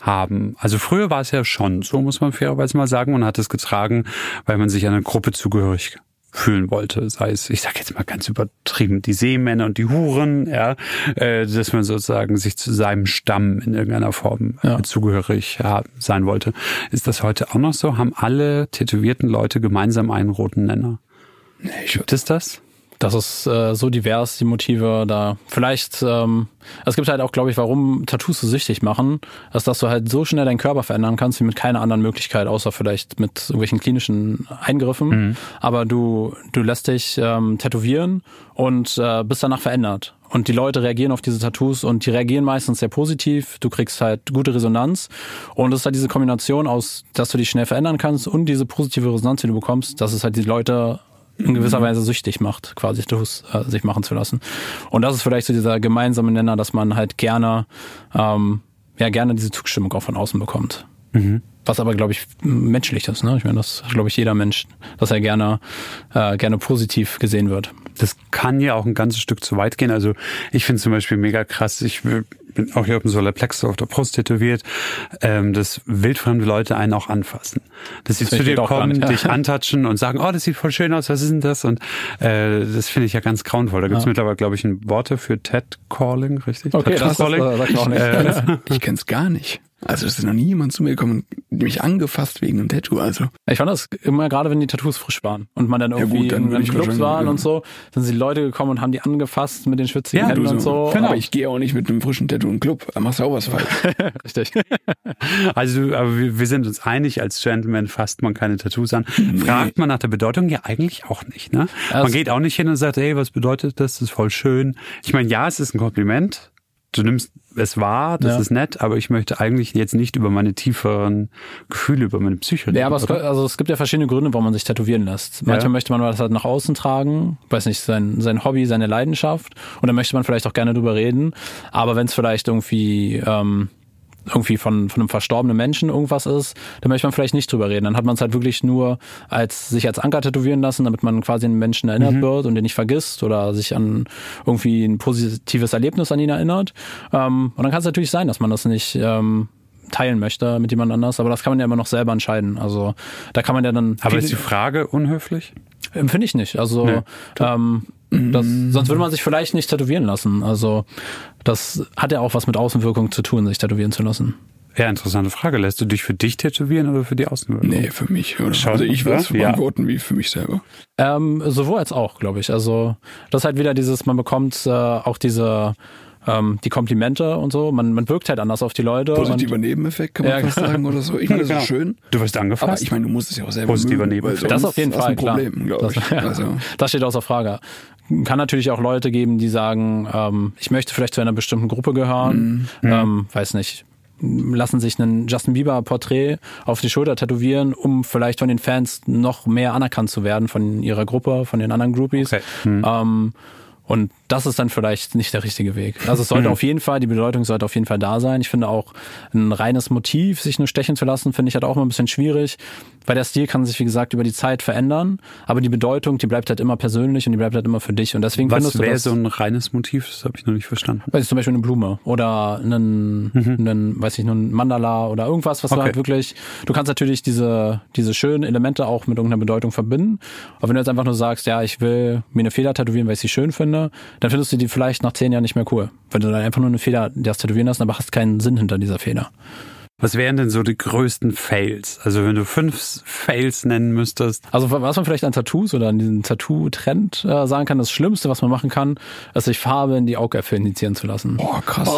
haben? Also früher war es ja schon so, muss man fairerweise mal sagen. Man hat es getragen, weil man sich einer Gruppe zugehörig fühlen wollte, sei es, ich sage jetzt mal ganz übertrieben, die Seemänner und die Huren, ja, äh, dass man sozusagen sich zu seinem Stamm in irgendeiner Form
Ja.
zugehörig ja, sein wollte. Ist das heute auch noch so? Haben alle tätowierten Leute gemeinsam einen roten Nenner?
Nee, ich
es das?
Das ist äh, so divers, die Motive da. Vielleicht, ähm, es gibt halt auch, glaube ich, warum Tattoos so süchtig machen, ist, dass du halt so schnell deinen Körper verändern kannst, wie mit keiner anderen Möglichkeit, außer vielleicht mit irgendwelchen klinischen Eingriffen. Aber du, du lässt dich ähm, tätowieren und äh, bist danach verändert. Und die Leute reagieren auf diese Tattoos und die reagieren meistens sehr positiv. Du kriegst halt gute Resonanz. Und es ist halt diese Kombination aus, dass du dich schnell verändern kannst und diese positive Resonanz, die du bekommst, dass es halt die Leute in gewisser Weise süchtig macht, quasi äh, sich machen zu lassen. Und das ist vielleicht so dieser gemeinsame Nenner, dass man halt gerne, ähm, ja, gerne diese Zustimmung auch von außen bekommt. Was aber, glaube ich, menschlich ist. Ne? Ich meine, das glaube ich jeder Mensch, dass er gerne, äh, gerne positiv gesehen wird.
Das kann ja auch ein ganzes Stück zu weit gehen. Also ich finde zum Beispiel mega krass, ich bin auch hier auf dem Solarplex auf der Brust tätowiert, ähm, dass wildfremde Leute einen auch anfassen. Dass sie
Das
zu
geht
dir kommen,
nicht, ja.
dich antatschen und sagen, oh, das sieht voll schön aus, was ist denn das? Und äh, das finde ich ja ganz grauenvoll. Da gibt es mittlerweile, glaube ich, ein Worte für Ted-Calling, richtig?
Okay, das, das, äh, sagt man auch nicht.
Äh,
Ich kenn's gar nicht. Also es ist noch nie jemand zu mir gekommen und mich angefasst wegen einem Tattoo. Also
Ich fand das immer gerade, wenn die Tattoos frisch waren und man dann
Ja
irgendwie
gut, dann
in
ich
Clubs waren
ja.
und so, dann sind die Leute gekommen und haben die angefasst mit den schwitzigen
Ja,
Händen
du
und so.
Genau.
Aber ich gehe auch nicht mit einem frischen Tattoo in den Club. Da machst du auch was falsch.
Richtig.
Also, aber wir, wir sind uns einig, als Gentleman fasst man keine Tattoos an. Fragt man nach der Bedeutung ja eigentlich auch nicht, ne?
Ja,
man geht auch nicht hin und sagt, hey, was bedeutet das? Das ist voll schön. Ich meine, ja, es ist ein Kompliment. Du nimmst es wahr, das
Ja.
ist nett, aber ich möchte eigentlich jetzt nicht über meine tieferen Gefühle, über meine Psyche reden.
Ja, aber es, also es gibt ja verschiedene Gründe, warum man sich tätowieren lässt. Manchmal
Ja.
möchte man das halt nach außen tragen, weiß nicht, sein, sein Hobby, seine Leidenschaft. Und dann möchte man vielleicht auch gerne drüber reden. Aber wenn es vielleicht irgendwie ähm, irgendwie von, von einem verstorbenen Menschen irgendwas ist, dann möchte man vielleicht nicht drüber reden. Dann hat man es halt wirklich nur als sich als Anker tätowieren lassen, damit man quasi an den Menschen erinnert
Mhm.
wird und den nicht vergisst oder sich an irgendwie ein positives Erlebnis an ihn erinnert. Ähm, und dann kann es natürlich sein, dass man das nicht ähm, teilen möchte mit jemand anders, aber das kann man ja immer noch selber entscheiden. Also da kann man ja dann.
aber ist die Frage unhöflich?
Empfinde ich nicht. Also
Nee.
ähm, das, sonst würde man sich vielleicht nicht tätowieren lassen. Also das hat ja auch was mit Außenwirkung zu tun, sich tätowieren zu lassen.
Ja, interessante Frage. Lässt du dich für dich tätowieren oder für die Außenwirkung?
Nee, für mich. Oder?
Schon,
also ich würde es
oder? Ja.
beantworten wie für mich selber.
Ähm, sowohl als auch, glaube ich. Also das ist halt wieder dieses, man bekommt äh, auch diese ähm, die Komplimente und so. Man, man wirkt halt anders auf die Leute.
Positiver Nebeneffekt, kann man
Ja,
fast
genau.
sagen oder so. Ich meine, das
Genau.
ist schön.
Du wirst angefasst.
Aber ich meine, du musst es ja auch selber
Positiver
mögen,
Nebeneffekt.
Das
sonst
auf jeden Fall,
ein
klar.
Problem, glaube
Das,
ich.
ja,
Also,
das steht außer Frage. Kann natürlich auch Leute geben, die sagen, ähm, ich möchte vielleicht zu einer bestimmten Gruppe gehören, ähm, weiß nicht, lassen sich einen Justin Bieber Porträt auf die Schulter tätowieren, um vielleicht von den Fans noch mehr anerkannt zu werden von ihrer Gruppe, von den anderen Groupies.
Okay. Mhm.
Ähm, und das ist dann vielleicht nicht der richtige Weg. Also es sollte
Mhm.
auf jeden Fall, die Bedeutung sollte auf jeden Fall da sein. Ich finde auch ein reines Motiv, sich nur stechen zu lassen, finde ich halt auch immer ein bisschen schwierig, weil der Stil kann sich, wie gesagt, über die Zeit verändern, aber die Bedeutung, die bleibt halt immer persönlich und die bleibt halt immer für dich. Und deswegen
Was
findest du
wäre
das,
so ein reines Motiv? Das habe ich noch nicht verstanden.
weiß ich, zum Beispiel eine Blume oder einen, einen weiß ich, nur ein Mandala oder irgendwas, was du
Mhm. Okay.
halt wirklich, du kannst natürlich diese, diese schönen Elemente auch mit irgendeiner Bedeutung verbinden. Aber wenn du jetzt einfach nur sagst, ja, ich will mir eine Feder tätowieren, weil ich sie schön finde, dann findest du die vielleicht nach zehn Jahren nicht mehr cool. Wenn du dann einfach nur eine Feder dir hast tätowieren lassen, aber hast keinen Sinn hinter dieser Feder.
Was wären denn so die größten Fails? Also wenn du fünf Fails nennen müsstest.
Also was man vielleicht an Tattoos oder an diesem Tattoo-Trend äh, sagen kann, das Schlimmste, was man machen kann, ist sich Farbe in die Augäpfel injizieren zu lassen.
Boah, krass.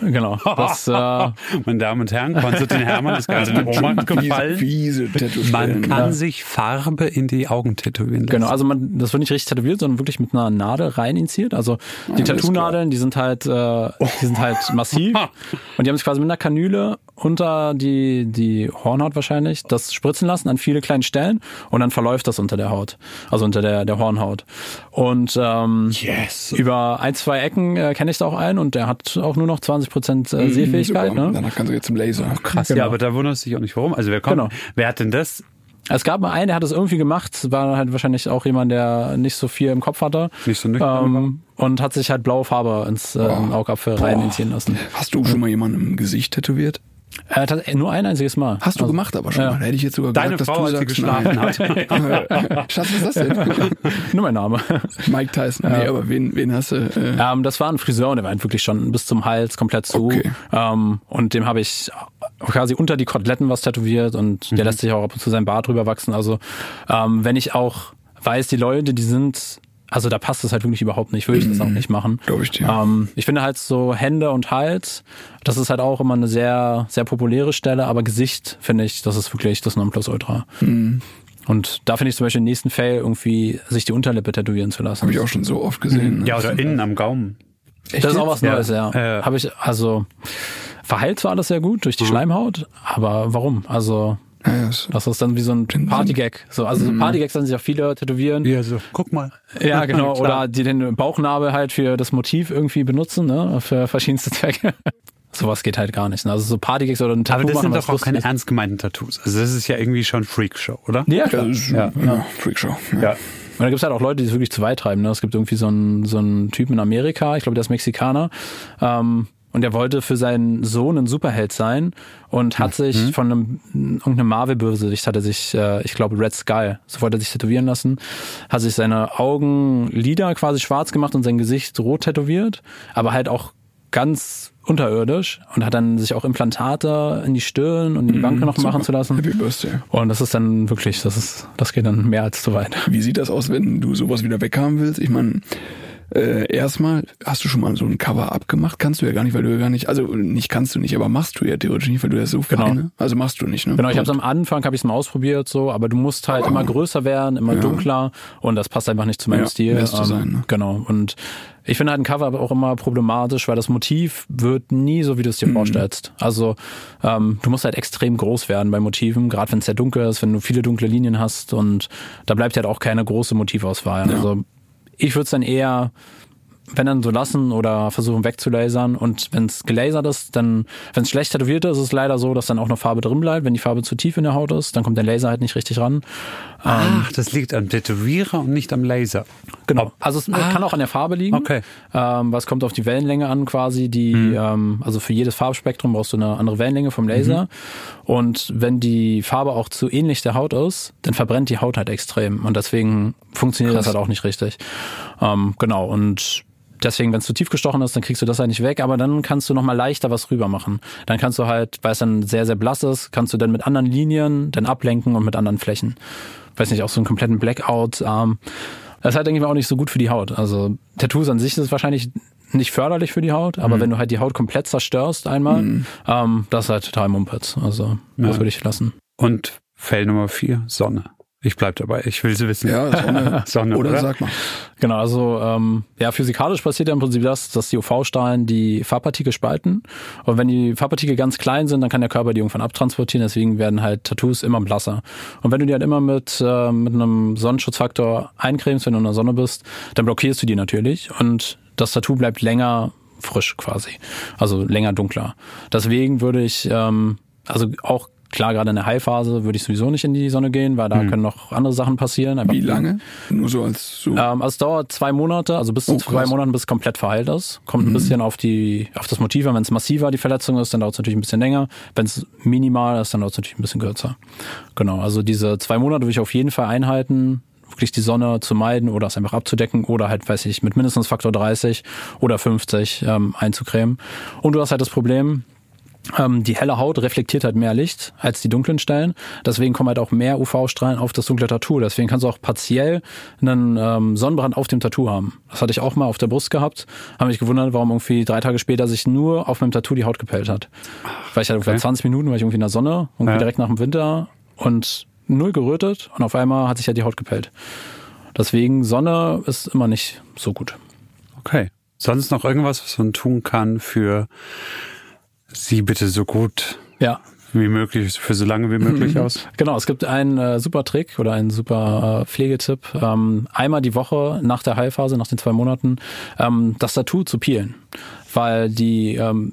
Genau. Das, äh,
Meine Damen und Herren, Konstantin Hermann ist gerade in Ohnmacht gefallen.
Fiese
Man
Tattoo-Stellen.
kann sich Farbe in die Augen tätowieren lassen.
Genau, also man, das wird nicht richtig tätowiert, sondern wirklich mit einer Nadel rein initiiert. Also die
Alles
Tattoo-Nadeln, die sind halt, äh, die sind halt massiv und die haben sich quasi mit einer Kanüle unter die die Hornhaut wahrscheinlich das spritzen lassen an viele kleinen Stellen und dann verläuft das unter der Haut, also unter der der Hornhaut. Und ähm,
Yes.
über ein zwei Ecken äh, kenne ich da auch einen und der hat auch nur noch 20 Prozent äh, Sehfähigkeit.
Super.
Ne?
Danach kannst du jetzt zum Laser.
Krass,
Genau.
ja, aber da wunderst du dich auch nicht warum. Also wer kommt,
Genau.
wer hat denn das?
Es gab mal einen, der hat es irgendwie gemacht, war halt wahrscheinlich auch jemand, der nicht so viel im Kopf hatte.
Nicht so nüchtern
ähm, und hat sich halt blaue Farbe ins äh, Augapfel rein lassen.
Hast du schon mal jemanden im Gesicht tätowiert?
Äh, nur ein einziges Mal.
Hast du
Also,
gemacht aber schon
ja.
mal. Hätte ich jetzt sogar
Deine
gesagt,
Frau,
dass du sagst,
geschlafen
nein.
hat.
Schatz, was ist das denn?
Nur mein Name.
Mike Tyson. Nee, aber wen, wen hast du? Äh,
ähm, das war ein Friseur und der war halt wirklich schon bis zum Hals komplett zu.
Okay.
Ähm, und dem habe ich quasi unter die Koteletten was tätowiert und
Mhm.
der lässt sich auch ab und zu sein Bart drüber wachsen. Also ähm, wenn ich auch weiß, die Leute, die sind, also da passt es halt wirklich überhaupt nicht, würde ich das auch nicht machen.
Glaub ich dir.
Ähm, ich finde halt so Hände und Hals, das ist halt auch immer eine sehr, sehr populäre Stelle, aber Gesicht finde ich, das ist wirklich das Nonplusultra.
Mhm.
Und da finde ich zum Beispiel den nächsten Fail, irgendwie sich die Unterlippe tätowieren zu lassen.
Habe ich auch schon so oft gesehen. ne?
Ja, oder innen am Gaumen.
das ist auch was. Neues, ja.
Ja.
Habe ich, also verheilt zwar alles sehr gut durch die Schleimhaut, aber warum? Also
Ja, ja, ist-
das ist dann wie so ein Partygag. So, also so Partygags lassen sich auch viele tätowieren.
Ja, so, guck mal.
Ja, genau. Oder die den Bauchnabel halt für das Motiv irgendwie benutzen, ne? Für verschiedenste Zwecke. Sowas geht halt gar nicht. Ne? Also so Partygags oder ein Tattoo
Aber das
machen,
sind doch auch keine
lustig
ernst gemeinten Tattoos. Also das ist ja irgendwie schon Freakshow, oder?
ist. Ja, klar.
ist ja. Freakshow. Ja.
Ja.
Und da gibt's halt auch Leute, die es wirklich zu weit treiben. Ne? Es gibt irgendwie so einen, so einen Typen in Amerika, ich glaube, der ist Mexikaner. Ähm, und der wollte für seinen Sohn ein Superheld sein und hat sich von einem irgendeinem Marvel-Bösewicht hat er sich, äh, ich glaube, Red Skull, so wollte er sich tätowieren lassen, hat sich seine Augenlider quasi schwarz gemacht und sein Gesicht rot tätowiert, aber halt auch ganz unterirdisch und hat dann sich auch Implantate in die Stirn und in die Wange noch machen zu lassen.
Happy Birthday.
Und das ist dann wirklich, das ist, das geht dann mehr als zu weit.
Wie sieht das aus, wenn du sowas wieder weghaben willst? Ich meine, äh, erstmal, hast du schon mal so ein Cover abgemacht? Kannst du ja gar nicht, weil du ja gar nicht, also nicht kannst du nicht, aber machst du ja theoretisch nicht, weil du ja so
Genau.
feine. Also machst du nicht, ne?
Genau, ich habe es am Anfang habe ich es mal ausprobiert so, aber du musst halt immer größer werden, immer dunkler und das passt einfach nicht zu meinem
Ja,
Stil.
so sein, ne?
Genau und ich finde halt ein Cover aber auch immer problematisch, weil das Motiv wird nie so, wie du es
Mhm.
dir vorstellst. Also ähm, du musst halt extrem groß werden bei Motiven, gerade wenn es sehr dunkel ist, wenn du viele dunkle Linien hast und da bleibt halt auch keine große Motivauswahl. Also ich würde es dann eher wenn dann so lassen oder versuchen wegzulasern. Und wenn es gelasert ist, dann, wenn es schlecht tätowiert ist, ist es leider so, dass dann auch noch Farbe drin bleibt. Wenn die Farbe zu tief in der Haut ist, dann kommt der Laser halt nicht richtig ran.
Ach, das liegt am Tätowierer und nicht am Laser.
Genau. Also es kann auch an der Farbe liegen.
Okay.
Ähm, was kommt auf die Wellenlänge an quasi, die, ähm, also für jedes Farbspektrum brauchst du eine andere Wellenlänge vom Laser. Und wenn die Farbe auch zu ähnlich der Haut ist, dann verbrennt die Haut halt extrem. Und deswegen funktioniert das halt auch nicht richtig. Ähm, genau. Und deswegen, wenn es zu tief gestochen ist, dann kriegst du das halt nicht weg, aber dann kannst du nochmal leichter was rüber machen. Dann kannst du halt, weil es dann sehr, sehr blass ist, kannst du dann mit anderen Linien dann ablenken und mit anderen Flächen. Weiß nicht, auch so einen kompletten Blackout. Ähm, das ist halt, denke ich mal, auch nicht so gut für die Haut. Also Tattoos an sich ist wahrscheinlich nicht förderlich für die Haut, aber wenn du halt die Haut komplett zerstörst einmal, ähm, das ist halt total Mumpitz. Also das würde ich lassen.
Und Fell Nummer vier, Sonne. Ich bleib dabei. Ich will sie wissen.
Ja, Sonne.
Sonne,
oder,
oder?
sag mal.
Genau, also ähm, ja, physikalisch passiert ja im Prinzip das, dass die UV-Strahlen die Farbpartikel spalten. Und wenn die Farbpartikel ganz klein sind, dann kann der Körper die irgendwann abtransportieren. Deswegen werden halt Tattoos immer blasser. Und wenn du die halt immer mit, äh, mit einem Sonnenschutzfaktor eincremst, wenn du in der Sonne bist, dann blockierst du die natürlich. Und das Tattoo bleibt länger frisch quasi. Also länger dunkler. Deswegen würde ich, ähm, also auch klar, gerade in der Heilphase würde ich sowieso nicht in die Sonne gehen, weil da können noch andere Sachen passieren. Einfach
Wie lange? Nur so als so.
ähm, also es dauert zwei Monate, also bis zu
Oh,
zwei
krass.
Monaten, bis es komplett verheilt ist. Kommt ein bisschen auf die, auf das Motiv an. Wenn es massiver die Verletzung ist, dann dauert es natürlich ein bisschen länger. Wenn es minimal ist, dann dauert es natürlich ein bisschen kürzer. Genau, also diese zwei Monate würde ich auf jeden Fall einhalten, wirklich die Sonne zu meiden oder es einfach abzudecken oder halt, weiß ich, mit mindestens Faktor 30 oder 50 ähm, einzucremen. Und du hast halt das Problem, die helle Haut reflektiert halt mehr Licht als die dunklen Stellen. Deswegen kommen halt auch mehr UV-Strahlen auf das dunkle Tattoo. Deswegen kannst du auch partiell einen ähm, Sonnenbrand auf dem Tattoo haben. Das hatte ich auch mal auf der Brust gehabt. Habe mich gewundert, warum irgendwie drei Tage später sich nur auf meinem Tattoo die Haut gepellt hat. Weil ich halt ungefähr
okay.
20 Minuten war ich irgendwie in der Sonne, irgendwie
Ja.
direkt nach dem Winter und null gerötet und auf einmal hat sich halt die Haut gepellt. Deswegen Sonne ist immer nicht so gut.
Okay. Sonst noch irgendwas, was man tun kann für sie bitte so gut
Ja,
wie möglich, für so lange wie möglich aus?
Genau, es gibt einen äh, super Trick oder einen super äh, Pflegetipp. Ähm, einmal die Woche nach der Heilphase, nach den zwei Monaten, ähm, das Tattoo zu peelen. Weil die, ähm,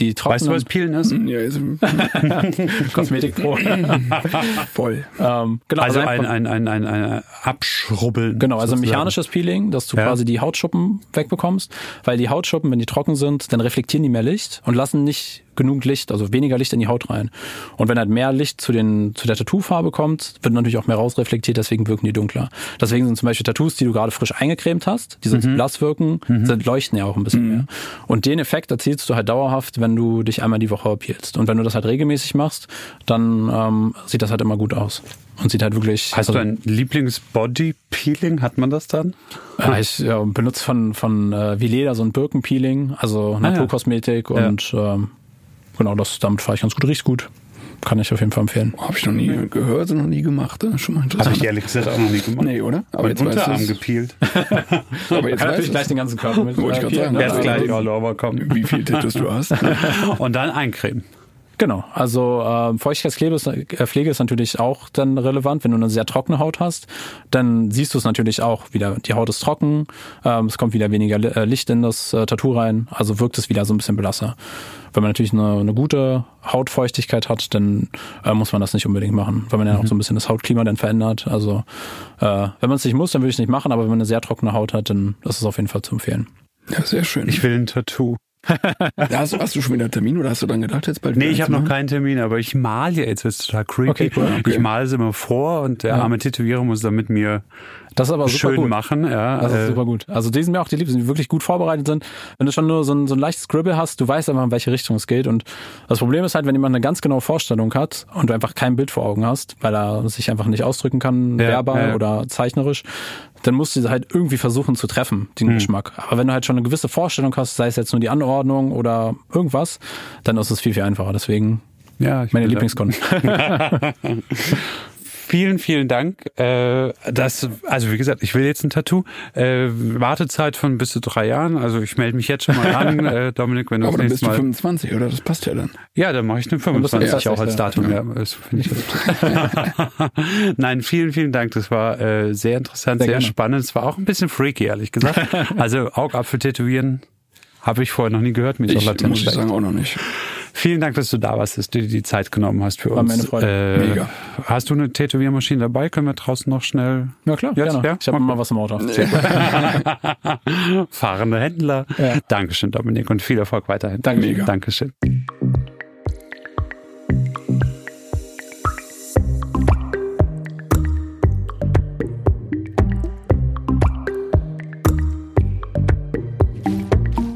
die
Weißt du, was
trockenen
Peelen ist?
ja, ist
Kosmetik Pro.
voll.
ähm, genau,
Also
einfach-
ein, ein, ein, ein, ein Abschrubbeln.
Genau, also
sozusagen.
mechanisches Peeling, dass du
Ja.
quasi die Hautschuppen wegbekommst, weil die Hautschuppen, wenn die trocken sind, dann reflektieren die mehr Licht und lassen nicht genug Licht, also weniger Licht in die Haut rein. Und wenn halt mehr Licht zu den zu der Tattoofarbe kommt, wird natürlich auch mehr rausreflektiert, deswegen wirken die dunkler. Deswegen sind zum Beispiel Tattoos, die du gerade frisch eingecremt hast, die sonst blass wirken, sind leuchten ja auch ein bisschen mehr. Und den Effekt erzielst du halt dauerhaft, wenn du dich einmal die Woche peelst. Und wenn du das halt regelmäßig machst, dann ähm, sieht das halt immer gut aus. Und sieht halt wirklich.
Hast
also,
du ein Lieblings-Body-Peeling? Hat man das dann?
Ja, ich ja, benutze von, von äh, Vileda so ein Birkenpeeling, also
Ah, ja.
Naturkosmetik und ähm, genau, das damit fahre ich ganz gut, riecht gut. Kann ich auf jeden Fall empfehlen.
Habe ich noch nie gehört und noch nie gemacht. Das ist schon mal
Habe
interessant.
ich ehrlich gesagt auch noch nie gemacht.
Nee, oder? Aber jetzt
Unterarm
du's.
gepeelt.
Aber jetzt
Kann natürlich gleich den ganzen Körper mit
Wollte ich
äh, peelen,
sagen,
ne?
Jetzt
Also,
gleich all over kommen.
Wie viel Tattoos du hast.
Und dann eincremen.
Genau, also ähm, Feuchtigkeitspflege ist, äh, Pflege ist natürlich auch dann relevant. Wenn du eine sehr trockene Haut hast, dann siehst du es natürlich auch wieder. Die Haut ist trocken, ähm, es kommt wieder weniger äh, Licht in das äh, Tattoo rein, also wirkt es wieder so ein bisschen blasser. Wenn man natürlich eine, eine gute Hautfeuchtigkeit hat, dann äh, muss man das nicht unbedingt machen, weil man ja auch so ein bisschen das Hautklima dann verändert. Also äh, wenn man es nicht muss, dann würde ich es nicht machen, aber wenn man eine sehr trockene Haut hat, dann ist es auf jeden Fall zu empfehlen.
Ja, sehr schön.
Ich will ein Tattoo.
Hast, hast du schon wieder einen Termin oder hast du dann gedacht, jetzt bald
Nee, ich habe noch keinen Termin, aber ich male jetzt, wird's total creepy.
Okay, cool,
okay.
Ich male es immer vor und der
Ja.
arme Tätowierer muss dann mit mir
Das ist aber super
schön
gut.
machen. Ja,
Das ist
äh,
super gut. Also die sind mir auch die Liebsten, die wirklich gut vorbereitet sind. Wenn du schon nur so ein, so ein leichtes Scribble hast, du weißt einfach, in welche Richtung es geht. Und das Problem ist halt, wenn jemand eine ganz genaue Vorstellung hat und du einfach kein Bild vor Augen hast, weil er sich einfach nicht ausdrücken kann,
Ja,
verbal
ja.
oder zeichnerisch, dann musst du halt irgendwie versuchen zu treffen, den
Hm.
Geschmack. Aber wenn du halt schon eine gewisse Vorstellung hast, sei es jetzt nur die Anordnung oder irgendwas, dann ist es viel, viel einfacher. Deswegen
ja,
meine Lieblingskunden.
Vielen, vielen Dank. Äh, das, also wie gesagt, ich will jetzt ein Tattoo. Äh, Wartezeit von bis zu drei Jahren. Also ich melde mich jetzt schon mal an, äh, Dominik, wenn du
Aber
das
dann bist
nächste
du
Mal.
25, oder? Das passt ja dann.
Ja, dann mache ich
du
25 auch
60,
als
ja.
Datum. Ja, das finde ich gut. Nein, vielen, vielen Dank. Das war äh, sehr interessant,
Sehr
sehr, spannend. Es war auch ein bisschen freaky, ehrlich gesagt. Also Augapfel tätowieren habe ich vorher noch nie gehört, mit so
Ich
latent
muss ich sagen auch noch nicht.
Vielen Dank, dass du da warst, dass du dir die Zeit genommen hast für
War
uns.
mir eine Freude.
Äh,
Mega.
Hast du eine Tätowiermaschine dabei? Können wir draußen noch schnell
Ja klar,
Jetzt,
gerne.
ja?
Ich habe
Okay.
mal was im Auto.
fahrende Händler?
Ja.
Dankeschön, Dominik, und viel Erfolg weiterhin.
Danke.
Mega.
Dankeschön.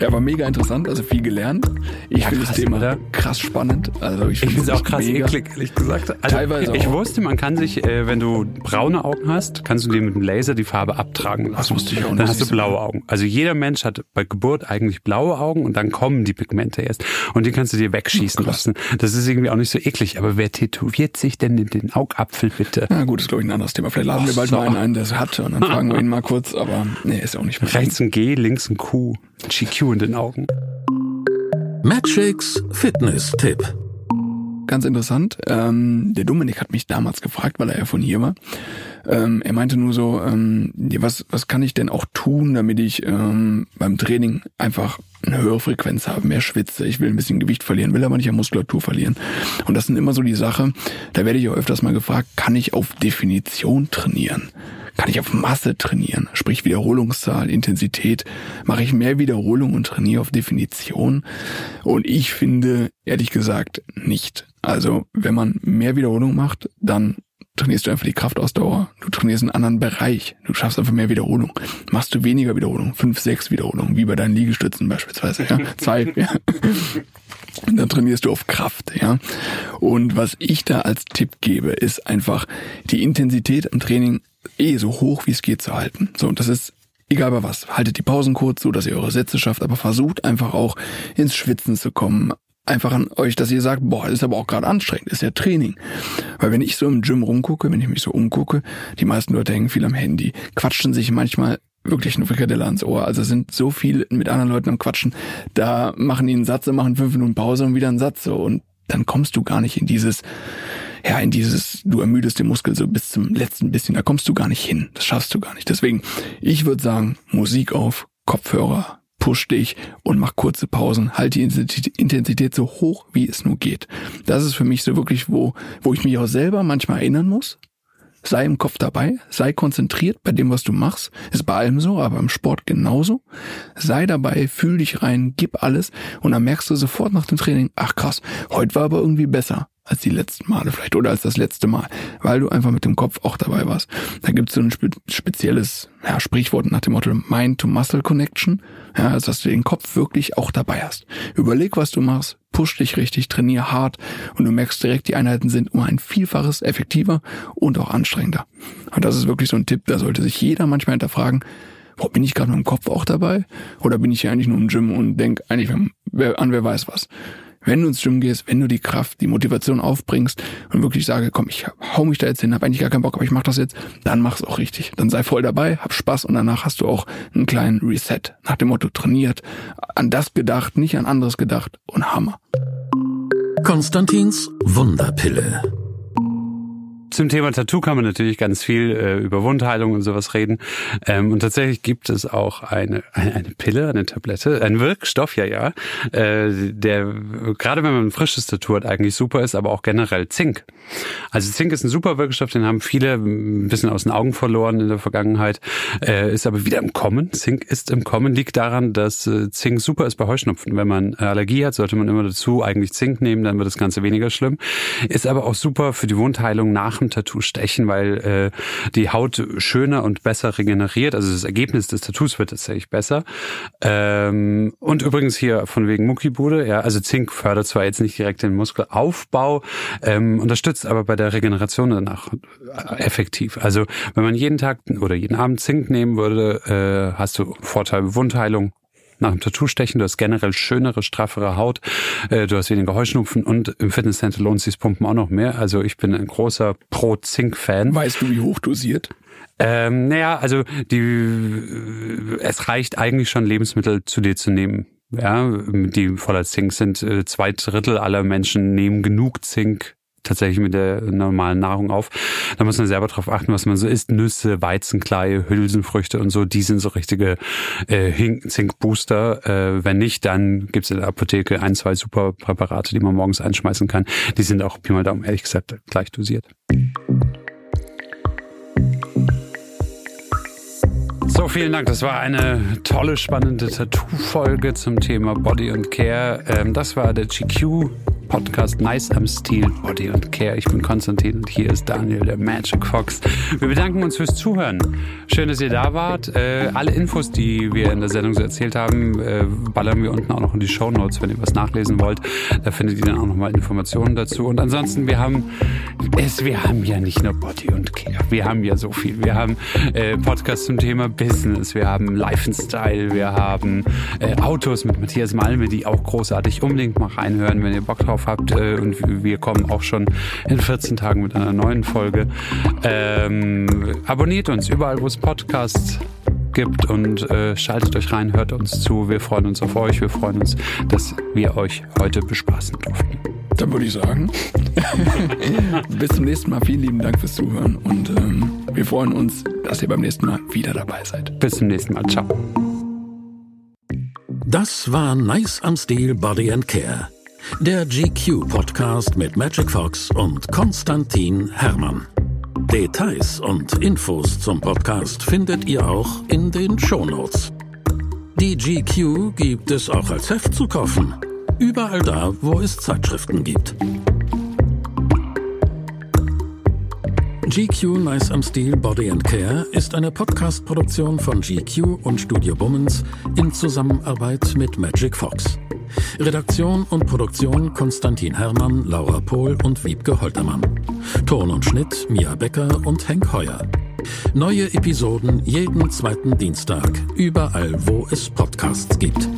Ja, war mega interessant, also viel gelernt. Ich
Ja,
finde das
krass,
Thema
oder?
krass spannend. Also ich finde
es auch krass
mega.
eklig, ehrlich gesagt. Also,
Teilweise
ich
auch.
wusste, man kann sich, äh, wenn du braune Augen hast, kannst du dir mit dem Laser die Farbe abtragen lassen.
Das wusste ich auch nicht.
Dann hast du blaue Augen. Also jeder Mensch hat bei Geburt eigentlich blaue Augen und dann kommen die Pigmente erst. Und die kannst du dir wegschießen
Oh,
lassen. Das ist irgendwie auch nicht so eklig. Aber wer tätowiert sich denn in den Augapfel bitte?
Na gut, ist glaube ich ein anderes Thema. Vielleicht laden wir bald
so.
mal einen ein, der es hat und dann fragen wir ihn mal kurz, aber nee, ist ja auch nicht mehr.
Rechts ein G, links ein Q. GQ in den Augen.
Matchakes Fitness-Tipp.
Ganz interessant. Ähm, der Dominik hat mich damals gefragt, weil er ja von hier war. Ähm, er meinte nur so, ähm, was, was kann ich denn auch tun, damit ich ähm, beim Training einfach eine höhere Frequenz habe, mehr schwitze. Ich will ein bisschen Gewicht verlieren, will aber nicht an Muskulatur verlieren. Und das sind immer so die Sache, da werde ich auch öfters mal gefragt, kann ich auf Definition trainieren? Kann ich auf Masse trainieren? Sprich Wiederholungszahl, Intensität. Mache ich mehr Wiederholung und trainiere auf Definition? Und ich finde, ehrlich gesagt, nicht. Also, wenn man mehr Wiederholung macht, dann trainierst du einfach die Kraftausdauer. Du trainierst einen anderen Bereich. Du schaffst einfach mehr Wiederholung. Machst du weniger Wiederholung, fünf, sechs Wiederholungen, wie bei deinen Liegestützen beispielsweise, ja. Zwei, ja. Und dann trainierst du auf Kraft, ja. Und was ich da als Tipp gebe, ist einfach die Intensität im Training eh so hoch wie es geht zu halten. So, und das ist egal bei was. Haltet die Pausen kurz, so dass ihr eure Sätze schafft, aber versucht einfach auch ins Schwitzen zu kommen. Einfach an euch, dass ihr sagt, boah, das ist aber auch gerade anstrengend, ist ja Training. Weil wenn ich so im Gym rumgucke, wenn ich mich so umgucke, die meisten Leute hängen viel am Handy, quatschen sich manchmal wirklich eine Frikadelle ans Ohr. Also sind so viel mit anderen Leuten am Quatschen. Da machen die einen Satz machen fünf Minuten Pause und wieder einen Satz so. Und dann kommst du gar nicht in dieses, ja, in dieses, du ermüdest den Muskel so bis zum letzten bisschen. Da kommst du gar nicht hin. Das schaffst du gar nicht. Deswegen, ich würde sagen, Musik auf, Kopfhörer, push dich und mach kurze Pausen. Halt die Intensität so hoch, wie es nur geht. Das ist für mich so wirklich, wo, wo ich mich auch selber manchmal erinnern muss. Sei im Kopf dabei, sei konzentriert bei dem, was du machst. Ist bei allem so, aber im Sport genauso. Sei dabei, fühl dich rein, gib alles und dann merkst du sofort nach dem Training, ach krass, heute war aber irgendwie besser als die letzten Male vielleicht oder als das letzte Mal, weil du einfach mit dem Kopf auch dabei warst. Da gibt es so ein spe spezielles ja, Sprichwort nach dem Motto Mind-to-Muscle-Connection, ja, also dass du den Kopf wirklich auch dabei hast. Überleg, was du machst, push dich richtig, trainier hart und du merkst direkt, die Einheiten sind um ein Vielfaches effektiver und auch anstrengender. Und das ist wirklich so ein Tipp, da sollte sich jeder manchmal hinterfragen, Boah, bin ich gerade mit dem Kopf auch dabei? Oder bin ich hier eigentlich nur im Gym und denk eigentlich an wer weiß was? Wenn du ins Gym gehst, wenn du die Kraft, die Motivation aufbringst und wirklich sage, komm, ich hau mich da jetzt hin, habe eigentlich gar keinen Bock, aber ich mach das jetzt, dann mach's auch richtig. Dann sei voll dabei, hab Spaß und danach hast du auch einen kleinen Reset. Nach dem Motto trainiert, an das gedacht, nicht an anderes gedacht und Hammer.
Konstantins Wunderpille.
Zum Thema Tattoo kann man natürlich ganz viel äh, über Wundheilung und sowas reden. Ähm, und tatsächlich gibt es auch eine, eine, eine Pille, eine Tablette, ein Wirkstoff, ja, ja, äh, der gerade wenn man ein frisches Tattoo hat, eigentlich super ist, aber auch generell Zink. Also Zink ist ein super Wirkstoff, den haben viele ein bisschen aus den Augen verloren in der Vergangenheit, äh, ist aber wieder im Kommen. Zink ist im Kommen, liegt daran, dass äh, Zink super ist bei Heuschnupfen. Wenn man Allergie hat, sollte man immer dazu eigentlich Zink nehmen, dann wird das Ganze weniger schlimm. Ist aber auch super für die Wundheilung nach Tattoo stechen, weil äh, die Haut schöner und besser regeneriert. Also das Ergebnis des Tattoos wird tatsächlich besser. Ähm, und übrigens hier von wegen Muckibude, ja, also Zink fördert zwar jetzt nicht direkt den Muskelaufbau, ähm, unterstützt aber bei der Regeneration danach effektiv. Also wenn man jeden Tag oder jeden Abend Zink nehmen würde, äh, hast du Vorteil Wundheilung, nach dem Tattoo-Stechen. Du hast generell schönere, straffere Haut. Äh, du hast weniger Heuschnupfen und im Fitnesscenter lohnt sich das Pumpen auch noch mehr. Also ich bin ein großer Pro-Zink-Fan.
Weißt du, wie hoch dosiert?
Ähm, naja, also die, es reicht eigentlich schon, Lebensmittel zu dir zu nehmen. Ja, die voller Zink sind. Äh, zwei Drittel aller Menschen nehmen genug Zink tatsächlich mit der normalen Nahrung auf. Da muss man selber drauf achten, was man so isst. Nüsse, Weizenkleie, Hülsenfrüchte und so, die sind so richtige äh, Zinkbooster. Äh, wenn nicht, dann gibt's in der Apotheke ein, zwei super Präparate, die man morgens einschmeißen kann. Die sind auch, Pi mal Daumen, ehrlich gesagt, gleich dosiert. So, vielen Dank. Das war eine tolle, spannende Tattoo-Folge zum Thema Body und Care. Ähm, das war der GQ Podcast Nice am Stil, Body und Care. Ich bin Konstantin und hier ist Daniel, der Magic Fox. Wir bedanken uns fürs Zuhören. Schön, dass ihr da wart. Äh, alle Infos, die wir in der Sendung so erzählt haben, äh, ballern wir unten auch noch in die Show Notes, wenn ihr was nachlesen wollt. Da findet ihr dann auch nochmal Informationen dazu. Und ansonsten, wir haben es, wir haben ja nicht nur Body und Care. Wir haben ja so viel. Wir haben äh, Podcasts zum Thema Business, wir haben Lifestyle, wir haben äh, Autos mit Matthias Malme, die auch großartig unbedingt mal reinhören, wenn ihr Bock drauf habt. Äh, und wir kommen auch schon in 14 Tagen mit einer neuen Folge. Ähm, abonniert uns überall, wo es Podcasts gibt und äh, schaltet euch rein, hört uns zu. Wir freuen uns auf euch. Wir freuen uns, dass wir euch heute bespaßen durften.
Dann würde ich sagen, bis zum nächsten Mal. Vielen lieben Dank fürs Zuhören und ähm, wir freuen uns, dass ihr beim nächsten Mal wieder dabei seid.
Bis zum nächsten Mal. Ciao.
Das war Nice am Stil Body and Care. Der GQ Podcast mit Magic Fox und Konstantin Hermann. Details und Infos zum Podcast findet ihr auch in den Shownotes. Die GQ gibt es auch als Heft zu kaufen. Überall da, wo es Zeitschriften gibt. GQ Nice am Stil Body and Care ist eine Podcast-Produktion von GQ und Studio Bummens in Zusammenarbeit mit Magic Fox. Redaktion und Produktion Konstantin Herrmann, Laura Pohl und Wiebke Holtermann. Ton und Schnitt Mia Becker und Henk Heuer. Neue Episoden jeden zweiten Dienstag, überall wo es Podcasts gibt.